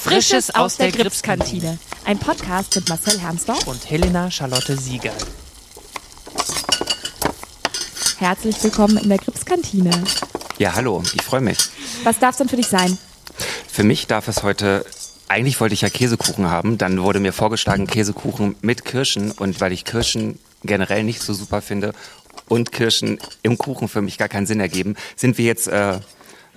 Frisches aus der Gripskantine. Ein Podcast mit Marcel Hermsdorf und Helena Charlotte Sieger. Herzlich willkommen in der Gripskantine. Ja, hallo, ich freue mich. Was darf es denn für dich sein? Für mich darf es heute, eigentlich wollte ich ja Käsekuchen haben, dann wurde mir vorgeschlagen Käsekuchen mit Kirschen und weil ich Kirschen generell nicht so super finde und Kirschen im Kuchen für mich gar keinen Sinn ergeben, sind wir jetzt äh,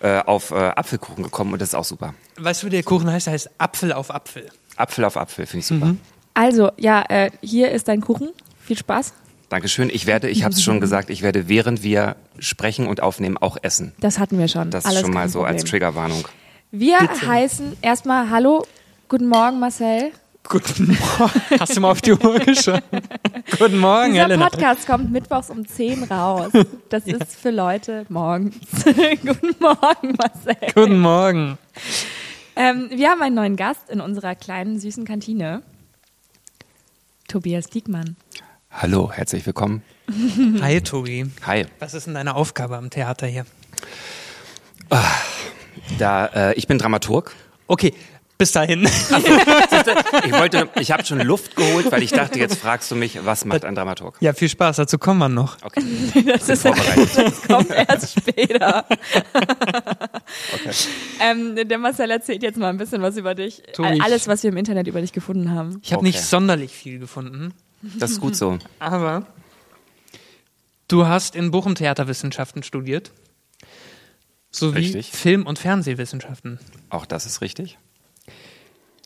äh, auf äh, Apfelkuchen gekommen und das ist auch super. Weißt du, wie der Kuchen heißt? Der heißt Apfel auf Apfel. Apfel auf Apfel, finde ich super. Mhm. Also, ja, äh, hier ist dein Kuchen. Viel Spaß. Dankeschön. Ich werde, ich habe es schon gesagt, ich werde während wir sprechen und aufnehmen auch essen. Das hatten wir schon. Das ist schon mal so Problem. als Triggerwarnung. Wir Bitte. heißen erstmal Hallo, guten Morgen Marcel. Guten Morgen. Hast du mal auf die Uhr geschaut? Guten Morgen, Dieser Helena. Podcast kommt mittwochs um 10 raus. Das ja. ist für Leute morgens. Guten Morgen, Marcel. Guten Morgen. Ähm, wir haben einen neuen Gast in unserer kleinen, süßen Kantine. Tobias Diekmann. Hallo, herzlich willkommen. Hi, Tobi. Hi. Was ist denn deine Aufgabe am Theater hier? Ah, da, äh, ich bin Dramaturg. Okay, bis dahin. ich wollte, ich habe schon Luft geholt, weil ich dachte, jetzt fragst du mich, was macht ein Dramaturg? Ja, viel Spaß, dazu kommen wir noch. Okay. Das, ist, das kommt erst später. Okay. Ähm, der Marcel erzählt jetzt mal ein bisschen was über dich. Tobi, Alles, was wir im Internet über dich gefunden haben. Ich habe okay. nicht sonderlich viel gefunden. Das ist gut so. Aber du hast in Bochum Theaterwissenschaften studiert. Sowie richtig. Film- und Fernsehwissenschaften. Auch das ist richtig.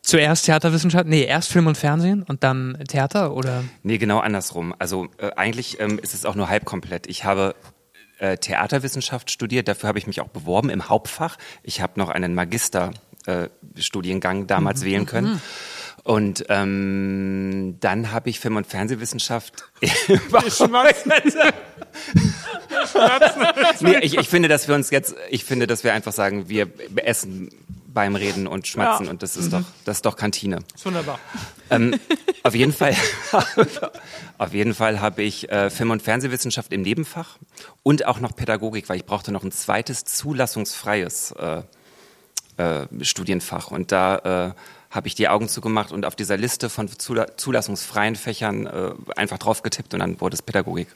Zuerst Theaterwissenschaft, nee, erst Film und Fernsehen und dann Theater oder? Nee, genau andersrum. Also äh, eigentlich ähm, ist es auch nur halb komplett. Ich habe äh, Theaterwissenschaft studiert, dafür habe ich mich auch beworben im Hauptfach. Ich habe noch einen Magisterstudiengang äh, damals mhm. wählen können. Mhm. Und ähm, dann habe ich Film- und Fernsehwissenschaft. nee, ich, ich finde, dass wir uns jetzt, ich finde, dass wir einfach sagen, wir essen beim Reden und Schmatzen ja. und das ist mhm. doch, das ist doch Kantine. Das ist wunderbar. Ähm, auf jeden Fall, auf jeden Fall habe ich äh, Film- und Fernsehwissenschaft im Nebenfach und auch noch Pädagogik, weil ich brauchte noch ein zweites zulassungsfreies äh, äh, Studienfach und da äh, habe ich die Augen zugemacht und auf dieser Liste von zulassungsfreien Fächern äh, einfach drauf getippt und dann wurde es Pädagogik.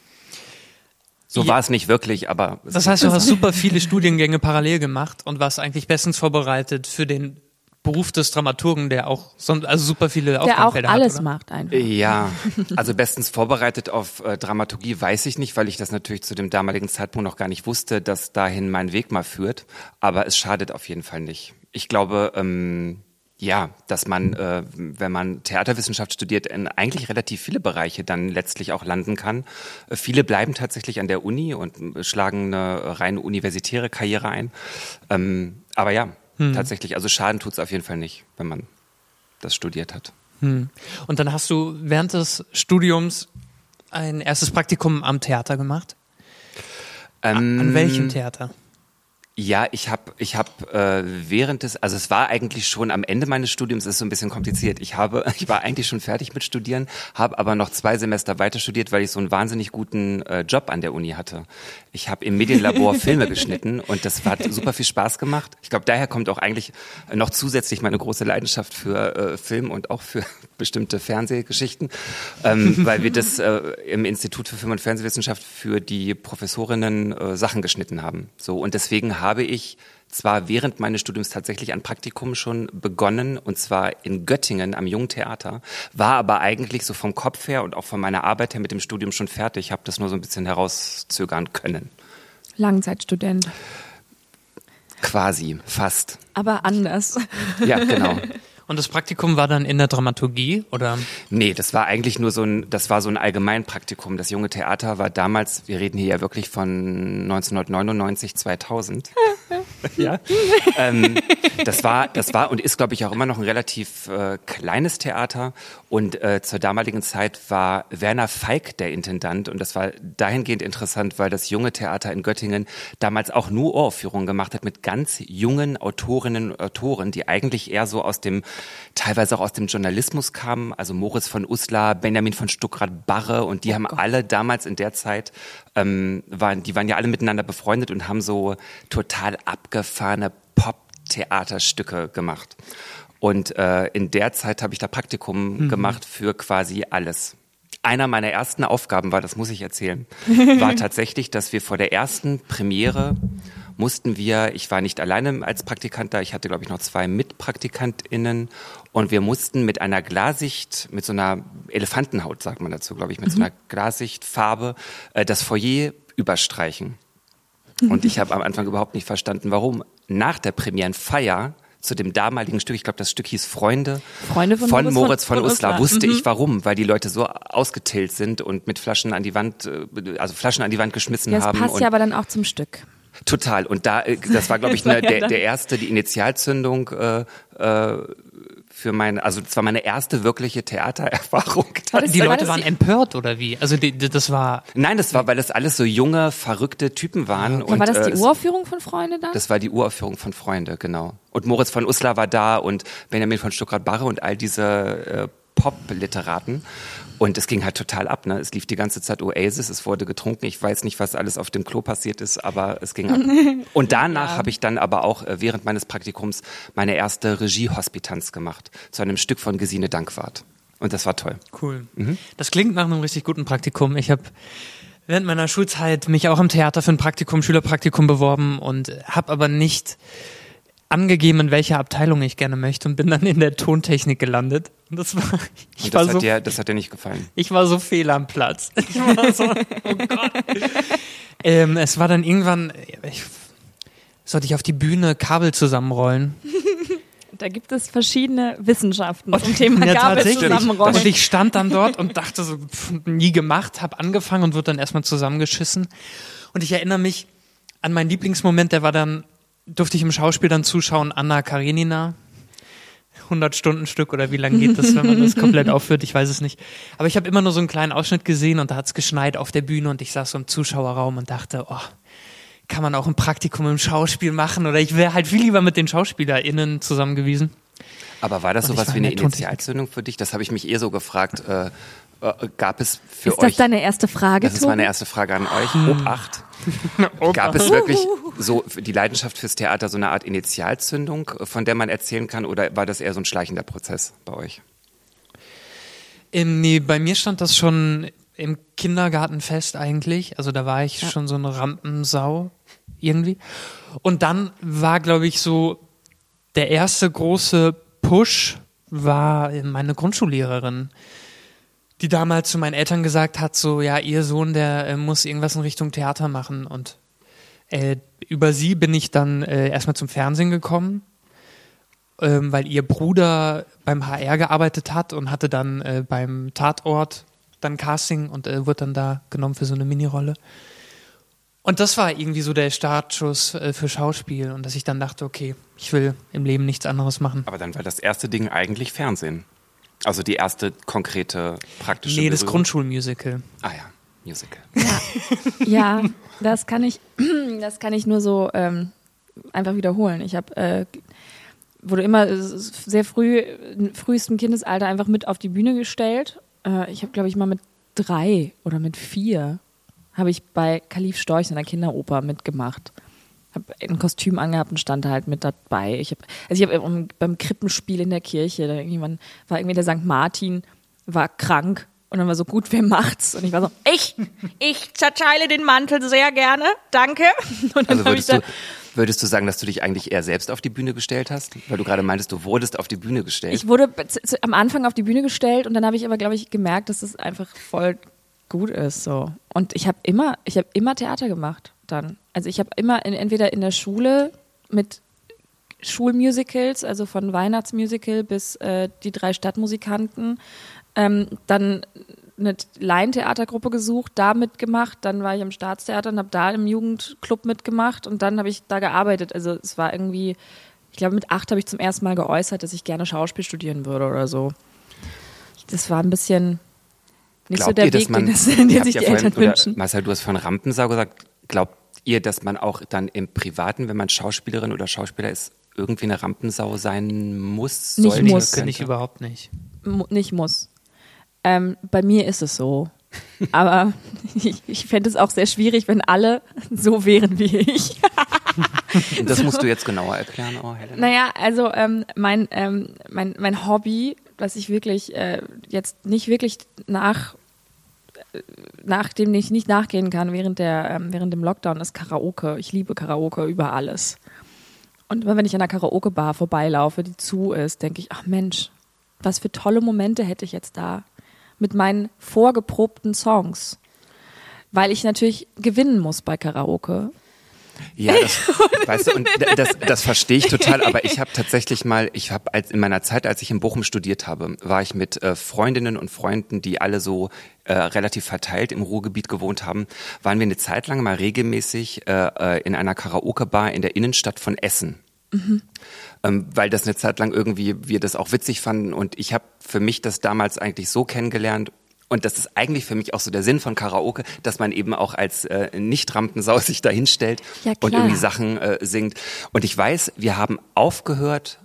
So ja. war es nicht wirklich, aber. Das heißt, du hast super viele Studiengänge parallel gemacht und warst eigentlich bestens vorbereitet für den Beruf des Dramaturgen, der auch also super viele der Aufgabenfelder hat. Der auch alles hat, macht einfach. Ja, also bestens vorbereitet auf äh, Dramaturgie weiß ich nicht, weil ich das natürlich zu dem damaligen Zeitpunkt noch gar nicht wusste, dass dahin mein Weg mal führt. Aber es schadet auf jeden Fall nicht. Ich glaube, ähm, ja, dass man, äh, wenn man Theaterwissenschaft studiert, in eigentlich relativ viele Bereiche dann letztlich auch landen kann. Äh, viele bleiben tatsächlich an der Uni und äh, schlagen eine reine universitäre Karriere ein. Ähm, aber ja, hm. tatsächlich, also Schaden tut es auf jeden Fall nicht, wenn man das studiert hat. Hm. Und dann hast du während des Studiums ein erstes Praktikum am Theater gemacht? Ähm, an welchem Theater? Ja, ich habe ich hab, äh, während des, also es war eigentlich schon am Ende meines Studiums, ist so ein bisschen kompliziert. Ich habe, ich war eigentlich schon fertig mit Studieren, habe aber noch zwei Semester weiter studiert, weil ich so einen wahnsinnig guten äh, Job an der Uni hatte. Ich habe im Medienlabor Filme geschnitten und das hat super viel Spaß gemacht. Ich glaube, daher kommt auch eigentlich noch zusätzlich meine große Leidenschaft für äh, Film und auch für bestimmte Fernsehgeschichten, ähm, weil wir das äh, im Institut für Film- und Fernsehwissenschaft für die Professorinnen äh, Sachen geschnitten haben. So und deswegen haben habe ich zwar während meines Studiums tatsächlich ein Praktikum schon begonnen, und zwar in Göttingen am Jungen Theater, war aber eigentlich so vom Kopf her und auch von meiner Arbeit her mit dem Studium schon fertig, habe das nur so ein bisschen herauszögern können. Langzeitstudent. Quasi, fast. Aber anders. Ja, genau. Und das Praktikum war dann in der Dramaturgie oder? Nee, das war eigentlich nur so ein, das war so ein Allgemeinpraktikum. Das junge Theater war damals, wir reden hier ja wirklich von 1999, 2000. ja. ähm, das war, das war und ist, glaube ich, auch immer noch ein relativ äh, kleines Theater. Und äh, zur damaligen Zeit war Werner Feig der Intendant. Und das war dahingehend interessant, weil das junge Theater in Göttingen damals auch nur Uraufführungen gemacht hat mit ganz jungen Autorinnen und Autoren, die eigentlich eher so aus dem teilweise auch aus dem Journalismus kamen, also Moritz von Uslar, Benjamin von Stuckrad-Barre und die oh haben Gott. alle damals in der Zeit, ähm, waren, die waren ja alle miteinander befreundet und haben so total abgefahrene Pop-Theaterstücke gemacht. Und äh, in der Zeit habe ich da Praktikum mhm. gemacht für quasi alles. Einer meiner ersten Aufgaben war, das muss ich erzählen, war tatsächlich, dass wir vor der ersten Premiere mussten wir, ich war nicht alleine als Praktikant da, ich hatte glaube ich noch zwei MitpraktikantInnen und wir mussten mit einer Glasicht, mit so einer Elefantenhaut, sagt man dazu, glaube ich, mit mhm. so einer Glasichtfarbe äh, das Foyer überstreichen. Und ich habe am Anfang überhaupt nicht verstanden, warum. Nach der Premierenfeier zu dem damaligen Stück, ich glaube, das Stück hieß Freunde, Freunde von, von Moritz von, von Uslar, Uslar. wusste mhm. ich warum, weil die Leute so ausgetillt sind und mit Flaschen an die Wand, äh, also Flaschen an die Wand geschmissen ja, das haben. Das passt ja aber dann auch zum Stück. Total. Und da, äh, das war, glaube ich, ne, der, der erste, die Initialzündung äh, äh, für meine, also das war meine erste wirkliche Theatererfahrung. Die Leute waren empört oder wie? Also die, die, das war. Nein, das war, weil das alles so junge, verrückte Typen waren. Und, war das die äh, Uraufführung von Freunde dann? Das war die Uraufführung von Freunde, genau. Und Moritz von Uslar war da und Benjamin von Stuckrad-Barre und all diese äh, Pop-Literaten. Und es ging halt total ab. Ne? Es lief die ganze Zeit Oasis, es wurde getrunken. Ich weiß nicht, was alles auf dem Klo passiert ist, aber es ging ab. Und danach ja. habe ich dann aber auch äh, während meines Praktikums meine erste Regiehospitanz gemacht zu einem Stück von Gesine Dankwart. Und das war toll. Cool. Mhm. Das klingt nach einem richtig guten Praktikum. Ich habe während meiner Schulzeit mich auch im Theater für ein Praktikum, Schülerpraktikum beworben und habe aber nicht angegeben, in welcher Abteilung ich gerne möchte und bin dann in der Tontechnik gelandet. Und das war, ich und das, war so, dir, das hat dir nicht gefallen. Ich war so fehl am Platz. Ich war so, oh Gott. ähm, es war dann irgendwann, ich, sollte ich auf die Bühne Kabel zusammenrollen. Da gibt es verschiedene Wissenschaften zum Thema ja, Kabel zusammenrollen. Und ich stand dann dort und dachte so, pff, nie gemacht, habe angefangen und wurde dann erstmal zusammengeschissen. Und ich erinnere mich an meinen Lieblingsmoment, der war dann durfte ich im Schauspiel dann zuschauen, Anna Karenina. 100 Stunden Stück oder wie lange geht das, wenn man das komplett aufführt? Ich weiß es nicht. Aber ich habe immer nur so einen kleinen Ausschnitt gesehen und da hat es geschneit auf der Bühne und ich saß so im Zuschauerraum und dachte, oh, kann man auch ein Praktikum im Schauspiel machen oder ich wäre halt viel lieber mit den SchauspielerInnen zusammen gewesen. Aber war das sowas wie eine Initialzündung für dich? Das habe ich mich eher so gefragt. Äh, äh, gab es für euch. Ist das deine erste Frage? Das ist meine erste Frage an euch. Hm. Obacht. gab es wirklich so die Leidenschaft fürs Theater so eine Art Initialzündung, von der man erzählen kann, oder war das eher so ein schleichender Prozess bei euch? Ähm, nee, bei mir stand das schon im Kindergarten fest eigentlich. Also da war ich ja. schon so eine Rampensau irgendwie. Und dann war, glaube ich, so der erste große Push war meine Grundschullehrerin die damals zu meinen Eltern gesagt hat, so, ja, ihr Sohn, der äh, muss irgendwas in Richtung Theater machen. Und äh, über sie bin ich dann äh, erstmal zum Fernsehen gekommen, ähm, weil ihr Bruder beim HR gearbeitet hat und hatte dann äh, beim Tatort dann Casting und äh, wurde dann da genommen für so eine Minirolle. Und das war irgendwie so der Startschuss äh, für Schauspiel und dass ich dann dachte, okay, ich will im Leben nichts anderes machen. Aber dann war das erste Ding eigentlich Fernsehen. Also die erste konkrete praktische Nee, das Grundschulmusical. Ah ja, Musical. Ja, ja das kann ich, das kann ich nur so ähm, einfach wiederholen. Ich habe äh, wurde immer sehr früh, in frühestem Kindesalter einfach mit auf die Bühne gestellt. Äh, ich habe, glaube ich, mal mit drei oder mit vier habe ich bei Kalif Storch in der Kinderoper mitgemacht habe ein Kostüm angehabt und stand halt mit dabei. Ich habe, also ich habe beim Krippenspiel in der Kirche, da irgendjemand war irgendwie der St. Martin, war krank und dann war so gut, wer macht's? Und ich war so, ich, ich zerteile den Mantel sehr gerne, danke. Und dann also würdest, du, würdest du sagen, dass du dich eigentlich eher selbst auf die Bühne gestellt hast? Weil du gerade meintest, du wurdest auf die Bühne gestellt. Ich wurde am Anfang auf die Bühne gestellt und dann habe ich aber, glaube ich, gemerkt, dass es das einfach voll gut ist. So. Und ich habe immer, ich habe immer Theater gemacht dann. Also ich habe immer in, entweder in der Schule mit Schulmusicals, also von Weihnachtsmusical bis äh, die drei Stadtmusikanten, ähm, dann eine Laientheatergruppe gesucht, da mitgemacht, dann war ich im Staatstheater und habe da im Jugendclub mitgemacht und dann habe ich da gearbeitet. Also es war irgendwie, ich glaube mit acht habe ich zum ersten Mal geäußert, dass ich gerne Schauspiel studieren würde oder so. Das war ein bisschen nicht Glaubt so der ihr, Weg, man, den, das, den sich ja die vorhin, Eltern wünschen. Marcel, du hast von Rampensau gesagt. Glaubt ihr, dass man auch dann im Privaten, wenn man Schauspielerin oder Schauspieler ist, irgendwie eine Rampensau sein muss? Nicht sollte, muss. Könnte? ich überhaupt nicht. M nicht muss. Ähm, bei mir ist es so. Aber ich, ich fände es auch sehr schwierig, wenn alle so wären wie ich. Das musst du jetzt genauer erklären, oh Helena. Naja, also ähm, mein, ähm, mein, mein Hobby, was ich wirklich äh, jetzt nicht wirklich nach äh, nachdem ich nicht nachgehen kann während der ähm, während dem Lockdown ist Karaoke. Ich liebe Karaoke über alles. Und immer wenn ich an einer Karaoke-Bar vorbeilaufe, die zu ist, denke ich, ach Mensch, was für tolle Momente hätte ich jetzt da mit meinen vorgeprobten Songs. Weil ich natürlich gewinnen muss bei Karaoke. Ja, das, weißt du, und das, das verstehe ich total, aber ich habe tatsächlich mal, ich habe als in meiner Zeit, als ich in Bochum studiert habe, war ich mit äh, Freundinnen und Freunden, die alle so äh, relativ verteilt im Ruhrgebiet gewohnt haben, waren wir eine Zeit lang mal regelmäßig äh, äh in einer Karaoke-Bar in der Innenstadt von Essen. Mhm. Ähm, weil das eine Zeit lang irgendwie wir das auch witzig fanden und ich habe für mich das damals eigentlich so kennengelernt und das ist eigentlich für mich auch so der Sinn von Karaoke, dass man eben auch als äh, Nicht-Rampensau sich da hinstellt Ja, und irgendwie Sachen äh, singt. Und ich weiß, wir haben aufgehört,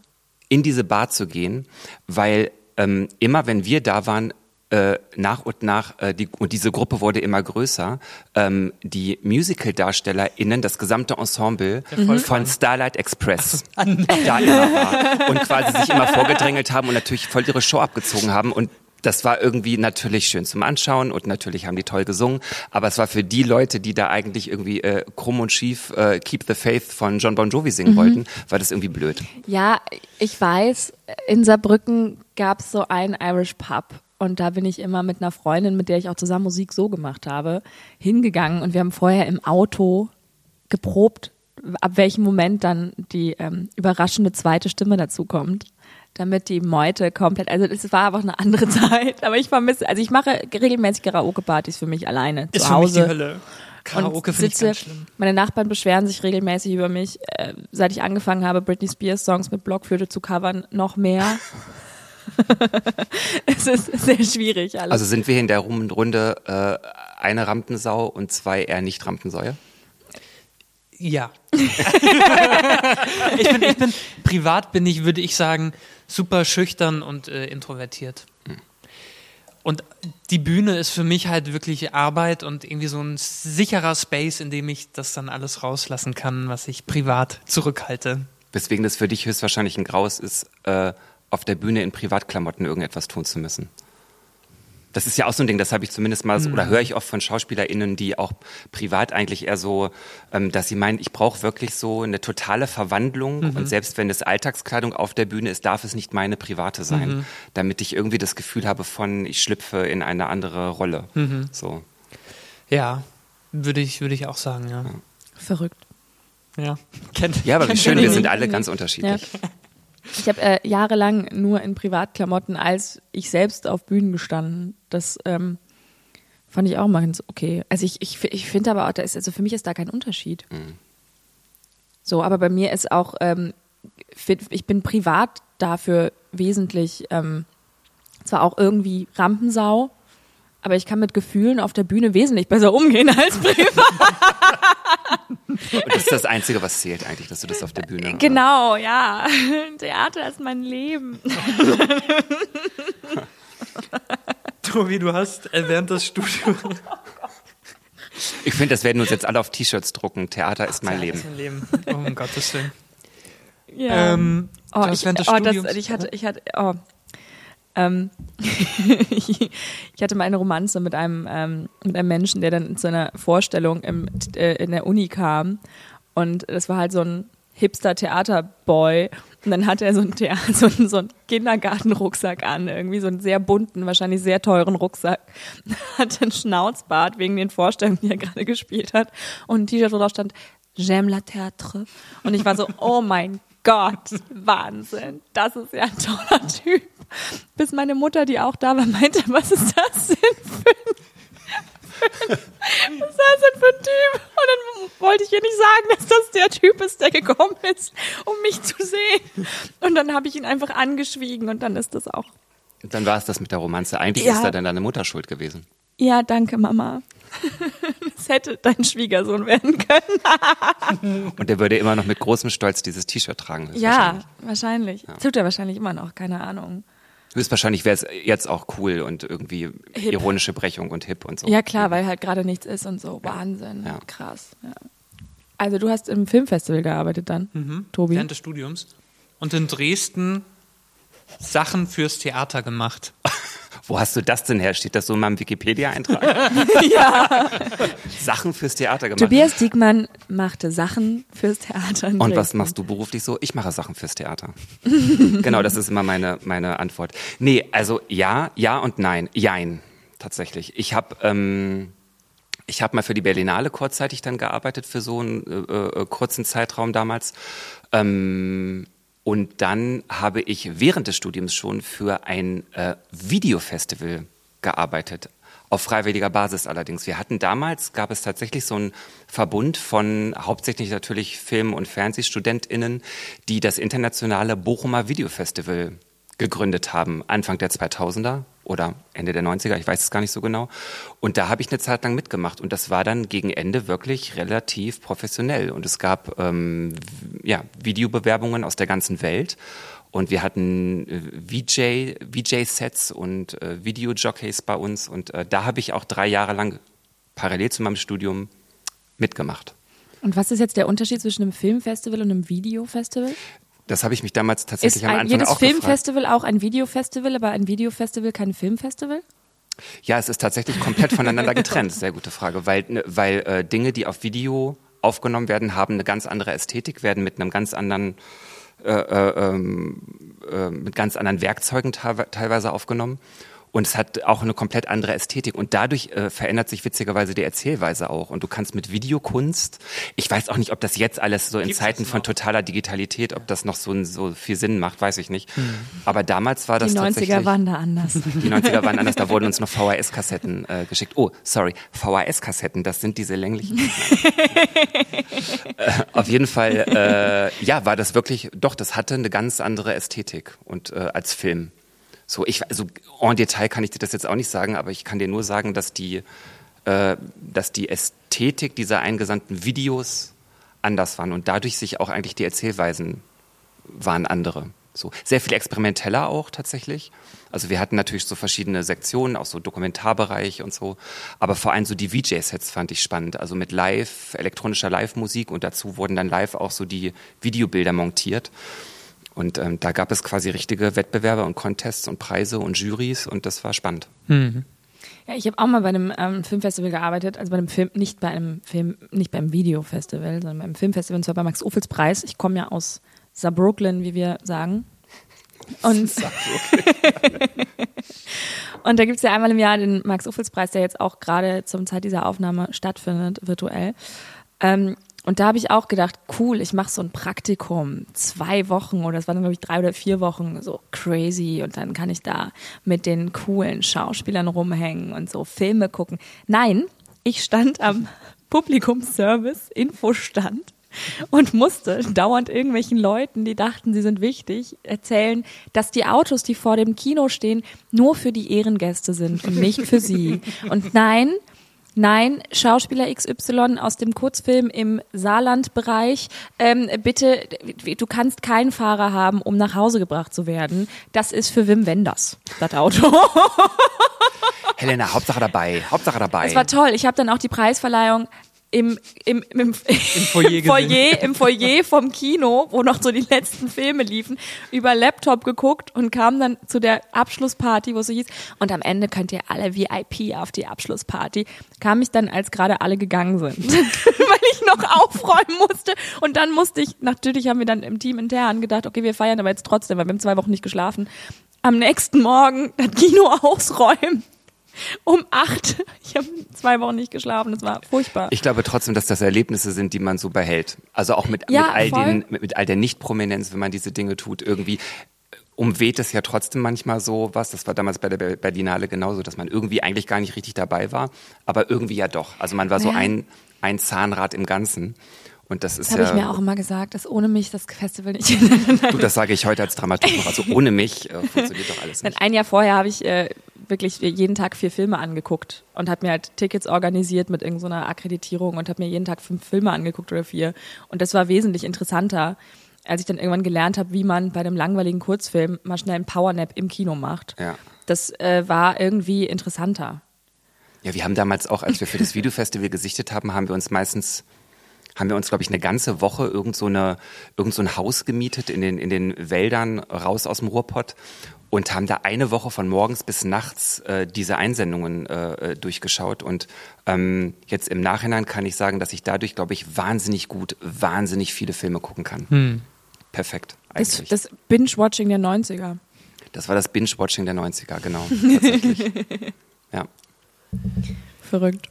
in diese Bar zu gehen, weil ähm, immer wenn wir da waren, äh, nach und nach, äh, die, und diese Gruppe wurde immer größer, ähm, die Musical-DarstellerInnen, das gesamte Ensemble von Starlight Express da immer war. Und quasi sich immer vorgedrängelt haben und natürlich voll ihre Show abgezogen haben. Und das war irgendwie natürlich schön zum Anschauen und natürlich haben die toll gesungen, aber es war für die Leute, die da eigentlich irgendwie äh, krumm und schief äh, Keep the Faith von John Bon Jovi singen wollten, war das irgendwie blöd. Ja, ich weiß, in Saarbrücken gab es so einen Irish Pub. Und da bin ich immer mit einer Freundin, mit der ich auch zusammen Musik so gemacht habe, hingegangen. Und wir haben vorher im Auto geprobt, ab welchem Moment dann die ähm, überraschende zweite Stimme dazu kommt. Damit die Meute komplett, also es war einfach eine andere Zeit. Aber ich vermisse, also ich mache regelmäßig Karaoke-Partys für mich alleine Ist zu für mich Hause. die Hölle. Karaoke und ich sitze, ganz schlimm. meine Nachbarn beschweren sich regelmäßig über mich, äh, seit ich angefangen habe, Britney Spears Songs mit Blockflöte zu covern, noch mehr. es ist sehr schwierig alles. Also sind wir hier in der Rum- Runde äh, eine Rampensau und zwei eher nicht Rampensäue? Ja. ich, bin, ich bin, privat bin ich, würde ich sagen, super schüchtern und äh, introvertiert. Und die Bühne ist für mich halt wirklich Arbeit und irgendwie so ein sicherer Space, in dem ich das dann alles rauslassen kann, was ich privat zurückhalte. Weswegen das für dich höchstwahrscheinlich ein Graus ist, äh, auf der Bühne in Privatklamotten irgendetwas tun zu müssen. Das ist ja auch so ein Ding, das habe ich zumindest mal, so, oder höre ich oft von SchauspielerInnen, die auch privat eigentlich eher so, ähm, dass sie meinen, ich brauche wirklich so eine totale Verwandlung und selbst wenn es Alltagskleidung auf der Bühne ist, darf es nicht meine private sein, damit ich irgendwie das Gefühl habe von, ich schlüpfe in eine andere Rolle. So. Ja, würde ich, würde ich auch sagen, ja. Verrückt. Ja, kennt, Ja, aber wie schön, wir sind alle ganz unterschiedlich. Ich habe äh, jahrelang nur in Privatklamotten als ich selbst auf Bühnen gestanden. Das ähm, fand ich auch mal ganz okay. Also ich, ich, ich finde aber auch, da ist, also für mich ist da kein Unterschied. So, aber bei mir ist auch, ähm, ich bin privat dafür wesentlich, ähm, zwar auch irgendwie Rampensau, aber ich kann mit Gefühlen auf der Bühne wesentlich besser umgehen als privat. Und das ist das Einzige, was zählt eigentlich, dass du das auf der Bühne. Genau, ja. Theater ist mein Leben. Tobi, du hast äh, während des Studiums. Ich finde, das werden uns jetzt alle auf T-Shirts drucken. Theater ist mein Leben. Mein Leben. Oh, um Gottes Willen. Ja. Ähm, Oh, ich, während des oh, Studiums. das, ich hatte, ich hatte, oh. Ähm, ich hatte mal eine Romanze mit einem, ähm, mit einem Menschen, der dann zu einer Vorstellung im, äh, in der Uni kam. Und das war halt so ein Hipster-Theaterboy. Und dann hatte er so einen, so einen, so einen Kindergartenrucksack an, irgendwie so einen sehr bunten, wahrscheinlich sehr teuren Rucksack. Hatte einen Schnauzbart wegen den Vorstellungen, die er gerade gespielt hat. Und ein T-Shirt, wo drauf stand, J'aime la théâtre. Und ich war so, oh mein Gott, Wahnsinn, das ist ja ein toller Typ. Bis meine Mutter, die auch da war, meinte, was ist das denn für ein, was ist das denn für ein Typ? Und dann wollte ich ihr nicht sagen, dass das der Typ ist, der gekommen ist, um mich zu sehen. Und dann habe ich ihn einfach angeschwiegen und dann ist das auch. Dann war es das mit der Romanze. Eigentlich Ja. ist da dann deine Mutter schuld gewesen. Ja, danke, Mama. Es hätte dein Schwiegersohn werden können. Und der würde immer noch mit großem Stolz dieses T-Shirt tragen. Ja, wahrscheinlich. Tut er wahrscheinlich immer noch, keine Ahnung. Höchstwahrscheinlich wäre es jetzt auch cool und irgendwie Hip. ironische Brechung und hip und so. Ja, klar, weil halt gerade nichts ist und so. Wahnsinn. Ja. Krass. Ja. Also du hast im Filmfestival gearbeitet dann, Tobi. während des Studiums. Und in Dresden Sachen fürs Theater gemacht. Wo hast du das denn her? Steht das so in meinem Wikipedia-Eintrag? ja. Sachen fürs Theater gemacht. Tobias Diekmann machte Sachen fürs Theater. Und was Dresden. machst du beruflich so? Ich mache Sachen fürs Theater. genau, das ist immer meine, meine Antwort. Nee, also ja, ja und nein. Jein, tatsächlich. Ich habe ähm, ich hab mal für die Berlinale kurzzeitig dann gearbeitet, für so einen äh, äh, kurzen Zeitraum damals. Ähm, und dann habe ich während des Studiums schon für ein äh, Videofestival gearbeitet. Auf freiwilliger Basis allerdings. Wir hatten damals, gab es tatsächlich so einen Verbund von hauptsächlich natürlich Film- und FernsehstudentInnen, die das internationale Bochumer Videofestival gegründet haben, Anfang der 2000er oder Ende der 90er, ich weiß es gar nicht so genau. Und da habe ich eine Zeit lang mitgemacht und das war dann gegen Ende wirklich relativ professionell. Und es gab ähm, ja, Videobewerbungen aus der ganzen Welt und wir hatten äh, VJ, VJ-Sets und äh, Videojockeys bei uns und äh, da habe ich auch drei Jahre lang parallel zu meinem Studium mitgemacht. Und was ist jetzt der Unterschied zwischen einem Filmfestival und einem Videofestival? Das habe ich mich damals tatsächlich Ist am Anfang jedes auch gefragt. Filmfestival auch ein Videofestival, aber ein Videofestival kein Filmfestival? Ja, es ist tatsächlich komplett voneinander getrennt. Sehr gute Frage, weil, ne, weil äh, Dinge, die auf Video aufgenommen werden, haben eine ganz andere Ästhetik, werden mit einem ganz anderen, äh, äh, ähm, äh, mit ganz anderen Werkzeugen teilwe- teilweise aufgenommen. Und es hat auch eine komplett andere Ästhetik. Und dadurch äh, verändert sich witzigerweise die Erzählweise auch. Und du kannst mit Videokunst, ich weiß auch nicht, ob das jetzt alles so in Gibt's Zeiten von totaler Digitalität, ob das noch so, so viel Sinn macht, weiß ich nicht. Aber damals war das Die 90er tatsächlich... waren da anders. Die 90er waren anders, da wurden uns noch VHS-Kassetten äh, geschickt. Oh, sorry, VHS-Kassetten, das sind diese länglichen. äh, auf jeden Fall, äh, ja, war das wirklich, doch, das hatte eine ganz andere Ästhetik und äh, als Film. So, ich, also en Detail kann ich dir das jetzt auch nicht sagen, aber ich kann dir nur sagen, dass die, äh, dass die Ästhetik dieser eingesandten Videos anders waren und dadurch sich auch eigentlich die Erzählweisen waren andere. So sehr viel experimenteller auch tatsächlich. Also wir hatten natürlich so verschiedene Sektionen, auch so Dokumentarbereich und so. Aber vor allem so die VJ-Sets fand ich spannend. Also mit Live, elektronischer Live-Musik und dazu wurden dann live auch so die Videobilder montiert. Und ähm, da gab es quasi richtige Wettbewerbe und Contests und Preise und Jurys und das war spannend. Ja, ich habe auch mal bei einem ähm, Filmfestival gearbeitet, also bei einem Film, nicht bei einem Film, nicht beim Videofestival, sondern beim Filmfestival, und zwar bei Max Ophels Preis. Ich komme ja aus Saarbrooklyn, wie wir sagen. Und, und da gibt es ja einmal im Jahr den Max Ophels Preis, der jetzt auch gerade zum Zeit dieser Aufnahme stattfindet, virtuell. Ähm, und da habe ich auch gedacht, cool, ich mache so ein Praktikum, zwei Wochen oder es waren glaube ich drei oder vier Wochen, so crazy und dann kann ich da mit den coolen Schauspielern rumhängen und so Filme gucken. Nein, ich stand am Publikumsservice, Infostand und musste dauernd irgendwelchen Leuten, die dachten, sie sind wichtig, erzählen, dass die Autos, die vor dem Kino stehen, nur für die Ehrengäste sind und nicht für sie. Und nein, Nein, Schauspieler XY aus dem Kurzfilm im Saarland-Bereich, ähm, bitte, du kannst keinen Fahrer haben, um nach Hause gebracht zu werden. Das ist für Wim Wenders, das Auto. Helena, Hauptsache dabei, Hauptsache dabei. Es war toll. Ich habe dann auch die Preisverleihung im, im, im, im Foyer. Foyer, im Foyer vom Kino, wo noch so die letzten Filme liefen, über Laptop geguckt und kam dann zu der Abschlussparty, wo es so hieß, und am Ende könnt ihr alle VIP auf die Abschlussparty, kam ich dann, als gerade alle gegangen sind, weil ich noch aufräumen musste. Und dann musste ich, natürlich haben wir dann im Team intern gedacht, okay, wir feiern aber jetzt trotzdem, weil wir haben zwei Wochen nicht geschlafen, am nächsten Morgen das Kino ausräumen. Um acht. Ich habe zwei Wochen nicht geschlafen. Das war furchtbar. Ich glaube trotzdem, dass das Erlebnisse sind, die man so behält. Also auch mit, Ja, mit all voll. den, mit, mit all der Nicht-Prominenz, wenn man diese Dinge tut, irgendwie umweht es ja trotzdem manchmal so was. Das war damals bei der Ber- Berlinale genauso, dass man irgendwie eigentlich gar nicht richtig dabei war, aber irgendwie ja doch. Also man war so Ja. ein, ein Zahnrad im Ganzen. Und das ist Das habe ja, ich mir auch immer gesagt, dass ohne mich das Festival nicht. du, das sage ich heute als Dramaturg. Also ohne mich äh, funktioniert doch alles nicht. Ein Jahr vorher habe ich äh, wirklich jeden Tag vier Filme angeguckt und habe mir halt Tickets organisiert mit irgendeiner Akkreditierung und habe mir jeden Tag fünf Filme angeguckt oder vier. Und das war wesentlich interessanter, als ich dann irgendwann gelernt habe, wie man bei einem langweiligen Kurzfilm mal schnell einen Powernap im Kino macht. Ja. Das äh, war irgendwie interessanter. Ja, wir haben damals auch, als wir für das Videofestival gesichtet haben, haben wir uns meistens haben wir uns, glaube ich, eine ganze Woche irgend so, eine, irgend so ein Haus gemietet in den, in den Wäldern raus aus dem Ruhrpott und haben da eine Woche von morgens bis nachts äh, diese Einsendungen äh, äh, durchgeschaut. Und ähm, jetzt im Nachhinein kann ich sagen, dass ich dadurch, glaube ich, wahnsinnig gut, wahnsinnig viele Filme gucken kann. Hm. Perfekt. Das, das Binge-Watching der 90er. Das war das Binge-Watching der 90er, genau. Tatsächlich. ja. Verrückt.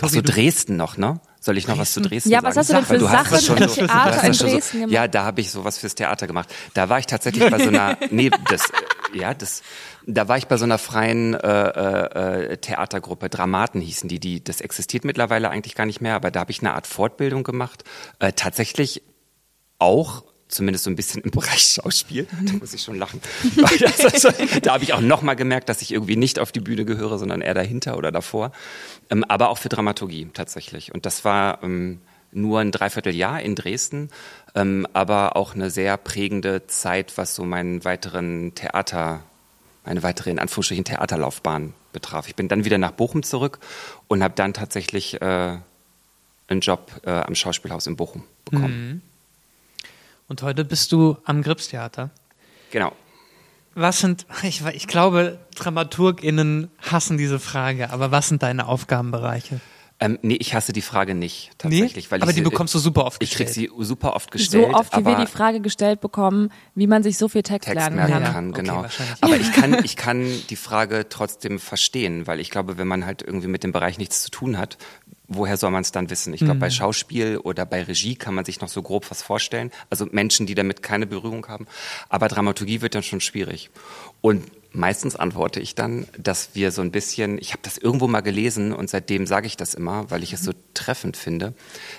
Ach so, Dresden noch, ne? Soll ich noch was zu Dresden ja, sagen? Ja, was hast du denn für du Sachen schon im Theater in Dresden so, gemacht? Ja, da habe ich sowas fürs Theater gemacht. Da war ich tatsächlich bei so einer, nee, das, ja, das, da war ich bei so einer freien äh, äh, Theatergruppe, Dramaten hießen die, die, das existiert mittlerweile eigentlich gar nicht mehr, aber da habe ich eine Art Fortbildung gemacht. Äh, tatsächlich auch zumindest so ein bisschen im Bereich Schauspiel. Da muss ich schon lachen. also, da habe ich auch nochmal gemerkt, dass ich irgendwie nicht auf die Bühne gehöre, sondern eher dahinter oder davor. Ähm, aber auch für Dramaturgie tatsächlich. Und das war ähm, nur ein Dreivierteljahr in Dresden, ähm, aber auch eine sehr prägende Zeit, was so meinen weiteren Theater, meine weitere in Anführungsstrichen Theaterlaufbahn betraf. Ich bin dann wieder nach Bochum zurück und habe dann tatsächlich äh, einen Job äh, am Schauspielhaus in Bochum bekommen. Mhm. Und heute bist du am Gripstheater. Genau. Was sind, ich, ich glaube, DramaturgInnen hassen diese Frage, aber was sind deine Aufgabenbereiche? Ähm, nee, ich hasse die Frage nicht, tatsächlich. Nee? Weil aber die sie, bekommst du super oft gestellt. Ich krieg sie super oft gestellt. So oft, wie wir die Frage gestellt bekommen, wie man sich so viel Text, Text lernen kann. kann genau. Okay, aber ich kann, ich kann die Frage trotzdem verstehen, weil ich glaube, wenn man halt irgendwie mit dem Bereich nichts zu tun hat, woher soll man es dann wissen? Ich glaube, mhm. bei Schauspiel oder bei Regie kann man sich noch so grob was vorstellen. Also Menschen, die damit keine Berührung haben. Aber Dramaturgie wird dann schon schwierig. Und meistens antworte ich dann, dass wir so ein bisschen, ich habe das irgendwo mal gelesen und seitdem sage ich das immer, weil ich es so treffend finde,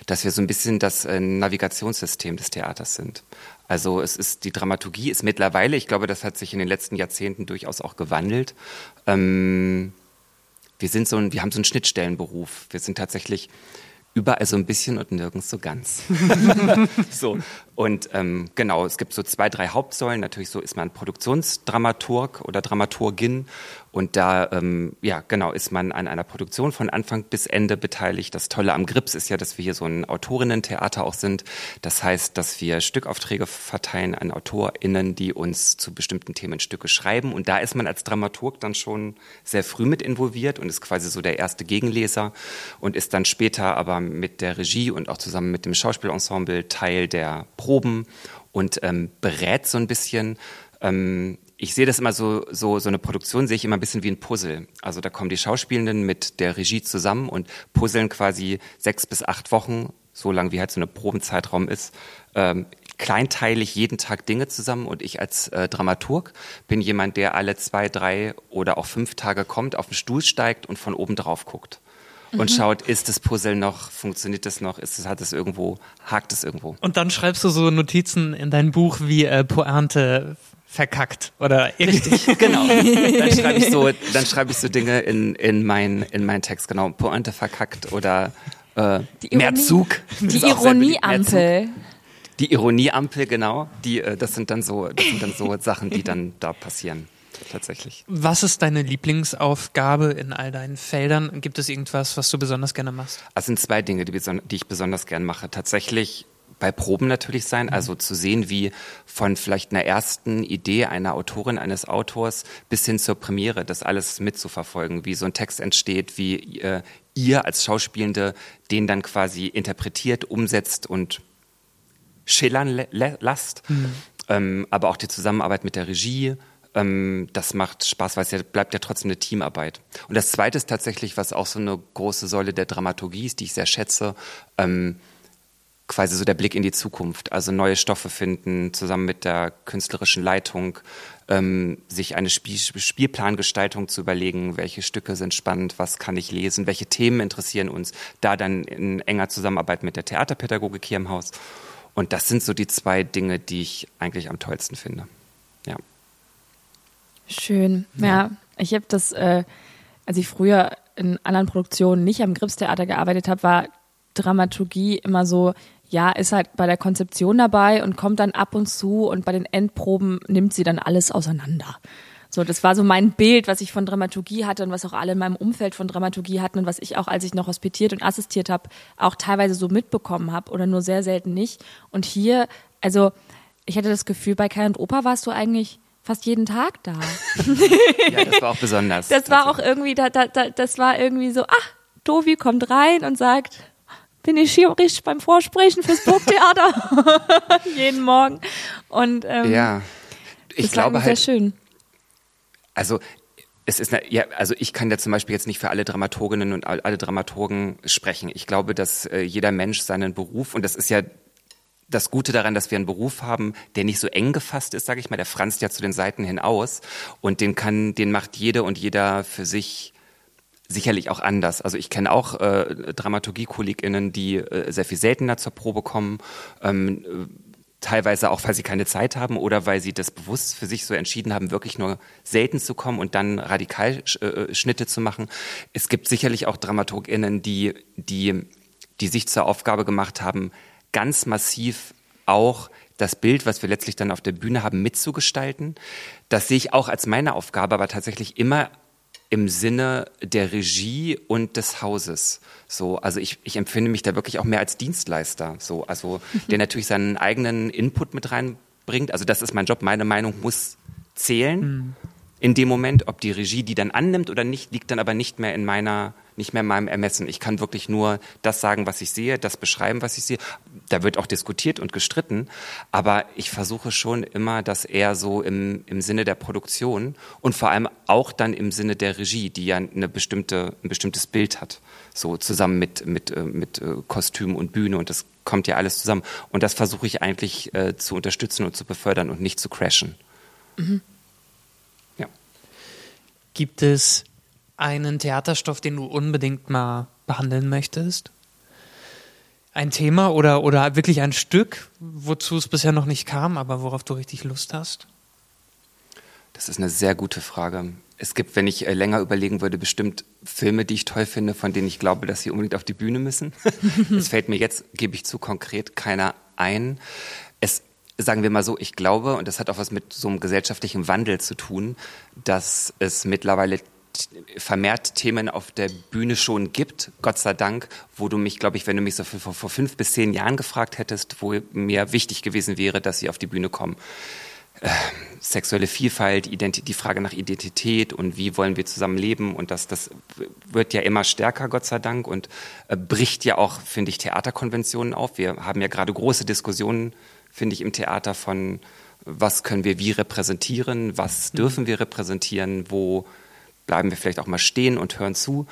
dass wir so ein bisschen das äh, Navigationssystem des Theaters sind. Also es ist die Dramaturgie ist mittlerweile, ich glaube, das hat sich in den letzten Jahrzehnten durchaus auch gewandelt. Ähm, wir sind so ein, wir haben so einen Schnittstellenberuf. Wir sind tatsächlich überall so ein bisschen und nirgends so ganz. so. Und ähm, genau, es gibt so zwei, drei Hauptsäulen. Natürlich so ist man Produktionsdramaturg oder Dramaturgin und da, ähm, ja, genau, ist man an einer Produktion von Anfang bis Ende beteiligt. Das Tolle am Grips ist ja, dass wir hier so ein Autorinnen-Theater auch sind. Das heißt, dass wir Stückaufträge verteilen an AutorInnen, die uns zu bestimmten Themen Stücke schreiben. Und da ist man als Dramaturg dann schon sehr früh mit involviert und ist quasi so der erste Gegenleser und ist dann später aber mit der Regie und auch zusammen mit dem Schauspielensemble Teil der Proben und ähm, berät so ein bisschen. Ähm, ich sehe das immer so, so, so eine Produktion sehe ich immer ein bisschen wie ein Puzzle. Also da kommen die Schauspielenden mit der Regie zusammen und puzzeln quasi sechs bis acht Wochen, so lang wie halt so eine Probenzeitraum ist, ähm, kleinteilig jeden Tag Dinge zusammen. Und ich als äh, Dramaturg bin jemand, der alle zwei, drei oder auch fünf Tage kommt, auf den Stuhl steigt und von oben drauf guckt und mhm. schaut, ist das Puzzle noch, funktioniert das noch, ist es, hat es irgendwo, hakt es irgendwo. Und dann schreibst du so Notizen in dein Buch wie äh, Pointe verkackt oder richtig genau. Dann schreibe ich so dann schreibe ich so Dinge in in mein in meinen Text genau. Pointe verkackt oder äh, die Ironie, Mehrzug. die Ironieampel. Die Ironieampel genau. Die äh, das sind dann so das sind dann so Sachen die dann da passieren tatsächlich was ist deine Lieblingsaufgabe in all deinen Feldern gibt es irgendwas was du besonders gerne machst es sind zwei Dinge die, die ich besonders gerne mache tatsächlich bei Proben natürlich sein, mhm. also zu sehen, wie von vielleicht einer ersten Idee einer Autorin, eines Autors bis hin zur Premiere, das alles mitzuverfolgen, wie so ein Text entsteht, wie äh, ihr als Schauspielende den dann quasi interpretiert, umsetzt und schillern lasst. Mhm. Ähm, aber auch die Zusammenarbeit mit der Regie, ähm, das macht Spaß, weil es ja, bleibt ja trotzdem eine Teamarbeit. Und das Zweite ist tatsächlich, was auch so eine große Säule der Dramaturgie ist, die ich sehr schätze, ähm, quasi so der Blick in die Zukunft, also neue Stoffe finden, zusammen mit der künstlerischen Leitung, ähm, sich eine Spiel Spielplangestaltung zu überlegen, welche Stücke sind spannend, was kann ich lesen, welche Themen interessieren uns, da dann in enger Zusammenarbeit mit der Theaterpädagogik hier im Haus. Und das sind so die zwei Dinge, die ich eigentlich am tollsten finde. Ja. Schön. Ja, ja ich habe das, äh, als ich früher in anderen Produktionen nicht am Gripstheater gearbeitet habe, war Dramaturgie immer so, ja, ist halt bei der Konzeption dabei und kommt dann ab und zu und bei den Endproben nimmt sie dann alles auseinander. So, das war so mein Bild, was ich von Dramaturgie hatte und was auch alle in meinem Umfeld von Dramaturgie hatten und was ich auch, als ich noch hospitiert und assistiert habe, auch teilweise so mitbekommen habe oder nur sehr selten nicht. Und hier, also ich hatte das Gefühl, bei Kai und Opa warst du eigentlich fast jeden Tag da. ja, das war auch besonders. Das war auch irgendwie, da, da, da, das war irgendwie so, ach, Dovi kommt rein und sagt, bin ich hier richtig beim Vorsprechen fürs Burgtheater jeden Morgen. Und ähm, ja, ich das glaube war sehr halt, schön. also es ist eine, ja, also ich kann ja zum Beispiel jetzt nicht für alle Dramaturginnen und all- alle Dramaturgen sprechen. Ich glaube, dass äh, jeder Mensch seinen Beruf und das ist ja das Gute daran, dass wir einen Beruf haben, der nicht so eng gefasst ist, sage ich mal, der franzt ja zu den Seiten hin aus und den kann, den macht jede und jeder für sich sicherlich auch anders. Also ich kenne auch äh, Dramaturgie-KollegInnen, die äh, sehr viel seltener zur Probe kommen, ähm, äh, teilweise auch, weil sie keine Zeit haben oder weil sie das bewusst für sich so entschieden haben, wirklich nur selten zu kommen und dann radikal äh, Schnitte zu machen. Es gibt sicherlich auch DramaturgInnen, die, die, die sich zur Aufgabe gemacht haben, ganz massiv auch das Bild, was wir letztlich dann auf der Bühne haben, mitzugestalten. Das sehe ich auch als meine Aufgabe, aber tatsächlich immer im Sinne der Regie und des Hauses. So, also ich, ich empfinde mich da wirklich auch mehr als Dienstleister. So, also der natürlich seinen eigenen Input mit reinbringt. Also das ist mein Job. Meine Meinung muss zählen in dem Moment. Ob die Regie die dann annimmt oder nicht, liegt dann aber nicht mehr in meiner, nicht mehr in meinem Ermessen. Ich kann wirklich nur das sagen, was ich sehe, das beschreiben, was ich sehe. Da wird auch diskutiert und gestritten, aber ich versuche schon immer, das eher so im, im Sinne der Produktion und vor allem auch dann im Sinne der Regie, die ja eine bestimmte, ein bestimmtes Bild hat. So zusammen mit, mit, äh, mit äh, Kostüm und Bühne und das kommt ja alles zusammen. Und das versuche ich eigentlich äh, zu unterstützen und zu befördern und nicht zu crashen. Ja. Gibt es einen Theaterstoff, den du unbedingt mal behandeln möchtest? Ein Thema oder, oder wirklich ein Stück, wozu es bisher noch nicht kam, aber worauf du richtig Lust hast? Das ist eine sehr gute Frage. Es gibt, wenn ich äh, länger überlegen würde, bestimmt Filme, die ich toll finde, von denen ich glaube, dass sie unbedingt auf die Bühne müssen. Es fällt mir jetzt, gebe ich zu konkret, keiner ein. Sagen wir mal so, ich glaube, und das hat auch was mit so einem gesellschaftlichen Wandel zu tun, dass es mittlerweile vermehrt Themen auf der Bühne schon gibt, Gott sei Dank, wo du mich, glaube ich, wenn du mich so vor, vor fünf bis zehn Jahren gefragt hättest, wo mir wichtig gewesen wäre, dass sie auf die Bühne kommen sexuelle Vielfalt, Identi die Frage nach Identität und wie wollen wir zusammen leben und das, das wird ja immer stärker, Gott sei Dank, und äh, bricht ja auch, finde ich, Theaterkonventionen auf. Wir haben ja gerade große Diskussionen, finde ich, im Theater von, was können wir wie repräsentieren, was dürfen wir repräsentieren, wo bleiben wir vielleicht auch mal stehen und hören zu.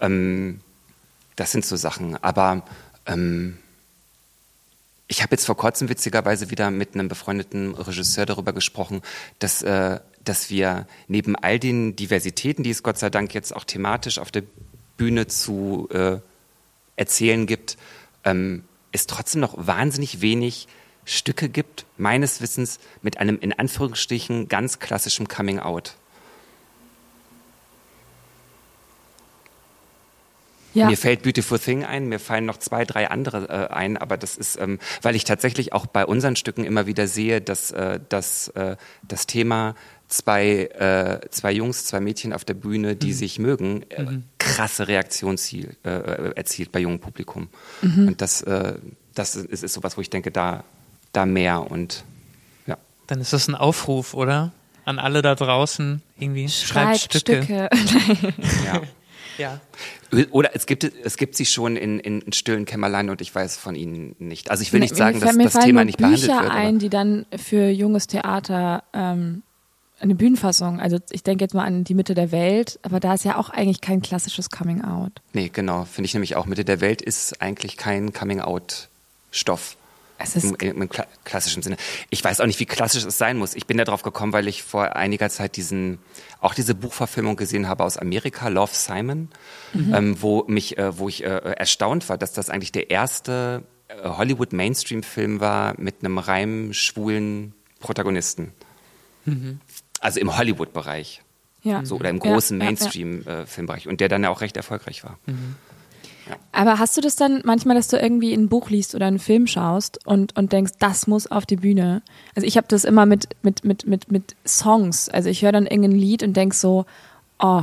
Ähm, das sind so Sachen. Aber ähm, ich habe jetzt vor kurzem witzigerweise wieder mit einem befreundeten Regisseur darüber gesprochen, dass, äh, dass wir neben all den Diversitäten, die es Gott sei Dank jetzt auch thematisch auf der Bühne zu äh, erzählen gibt, ähm, es trotzdem noch wahnsinnig wenig Stücke gibt, meines Wissens, mit einem in Anführungsstrichen ganz klassischen Coming Out. Ja. Mir fällt Beautiful Thing ein, mir fallen noch zwei, drei andere äh, ein, aber das ist, ähm, weil ich tatsächlich auch bei unseren Stücken immer wieder sehe, dass, äh, dass äh, das Thema zwei, äh, zwei Jungs, zwei Mädchen auf der Bühne, die sich mögen, äh, krasse Reaktionsziel äh, äh, erzielt bei jungem Publikum. Und das, äh, das ist, ist sowas, wo ich denke, da, da mehr und ja. Dann ist das ein Aufruf, oder? An alle da draußen irgendwie. Schreibt, Schreibt Stücke. Stücke. ja. Ja. Oder es gibt, es gibt sie schon in, in stillen Kämmerlein und ich weiß von ihnen nicht. Also ich will nicht Mir- sagen, mir, dass mir das Thema nur nicht behandelt Bücher wird. aber- ein, die dann für junges Theater ähm, eine Bühnenfassung, also ich denke jetzt mal an die Mitte der Welt, aber da ist ja auch eigentlich kein klassisches Coming Out. Nee, genau. Finde ich nämlich auch. Mitte der Welt ist eigentlich kein Coming-out-Stoff. Es ist Im, im, im kla klassischen Sinne. Ich weiß auch nicht, wie klassisch es sein muss. Ich bin da drauf gekommen, weil ich vor einiger Zeit diesen, auch diese Buchverfilmung gesehen habe aus Amerika, Love Simon, ähm, wo mich, äh, wo ich äh, erstaunt war, dass das eigentlich der erste äh, Hollywood-Mainstream-Film war mit einem reim schwulen Protagonisten. Also im Hollywood-Bereich. ja. So, oder im großen ja, ja. Mainstream-Filmbereich. Und der dann ja auch recht erfolgreich war. Aber hast du das dann manchmal, dass du irgendwie ein Buch liest oder einen Film schaust und, und denkst, das muss auf die Bühne? Also ich habe das immer mit, mit, mit, mit, mit Songs. Also ich höre dann irgendein Lied und denk so, oh,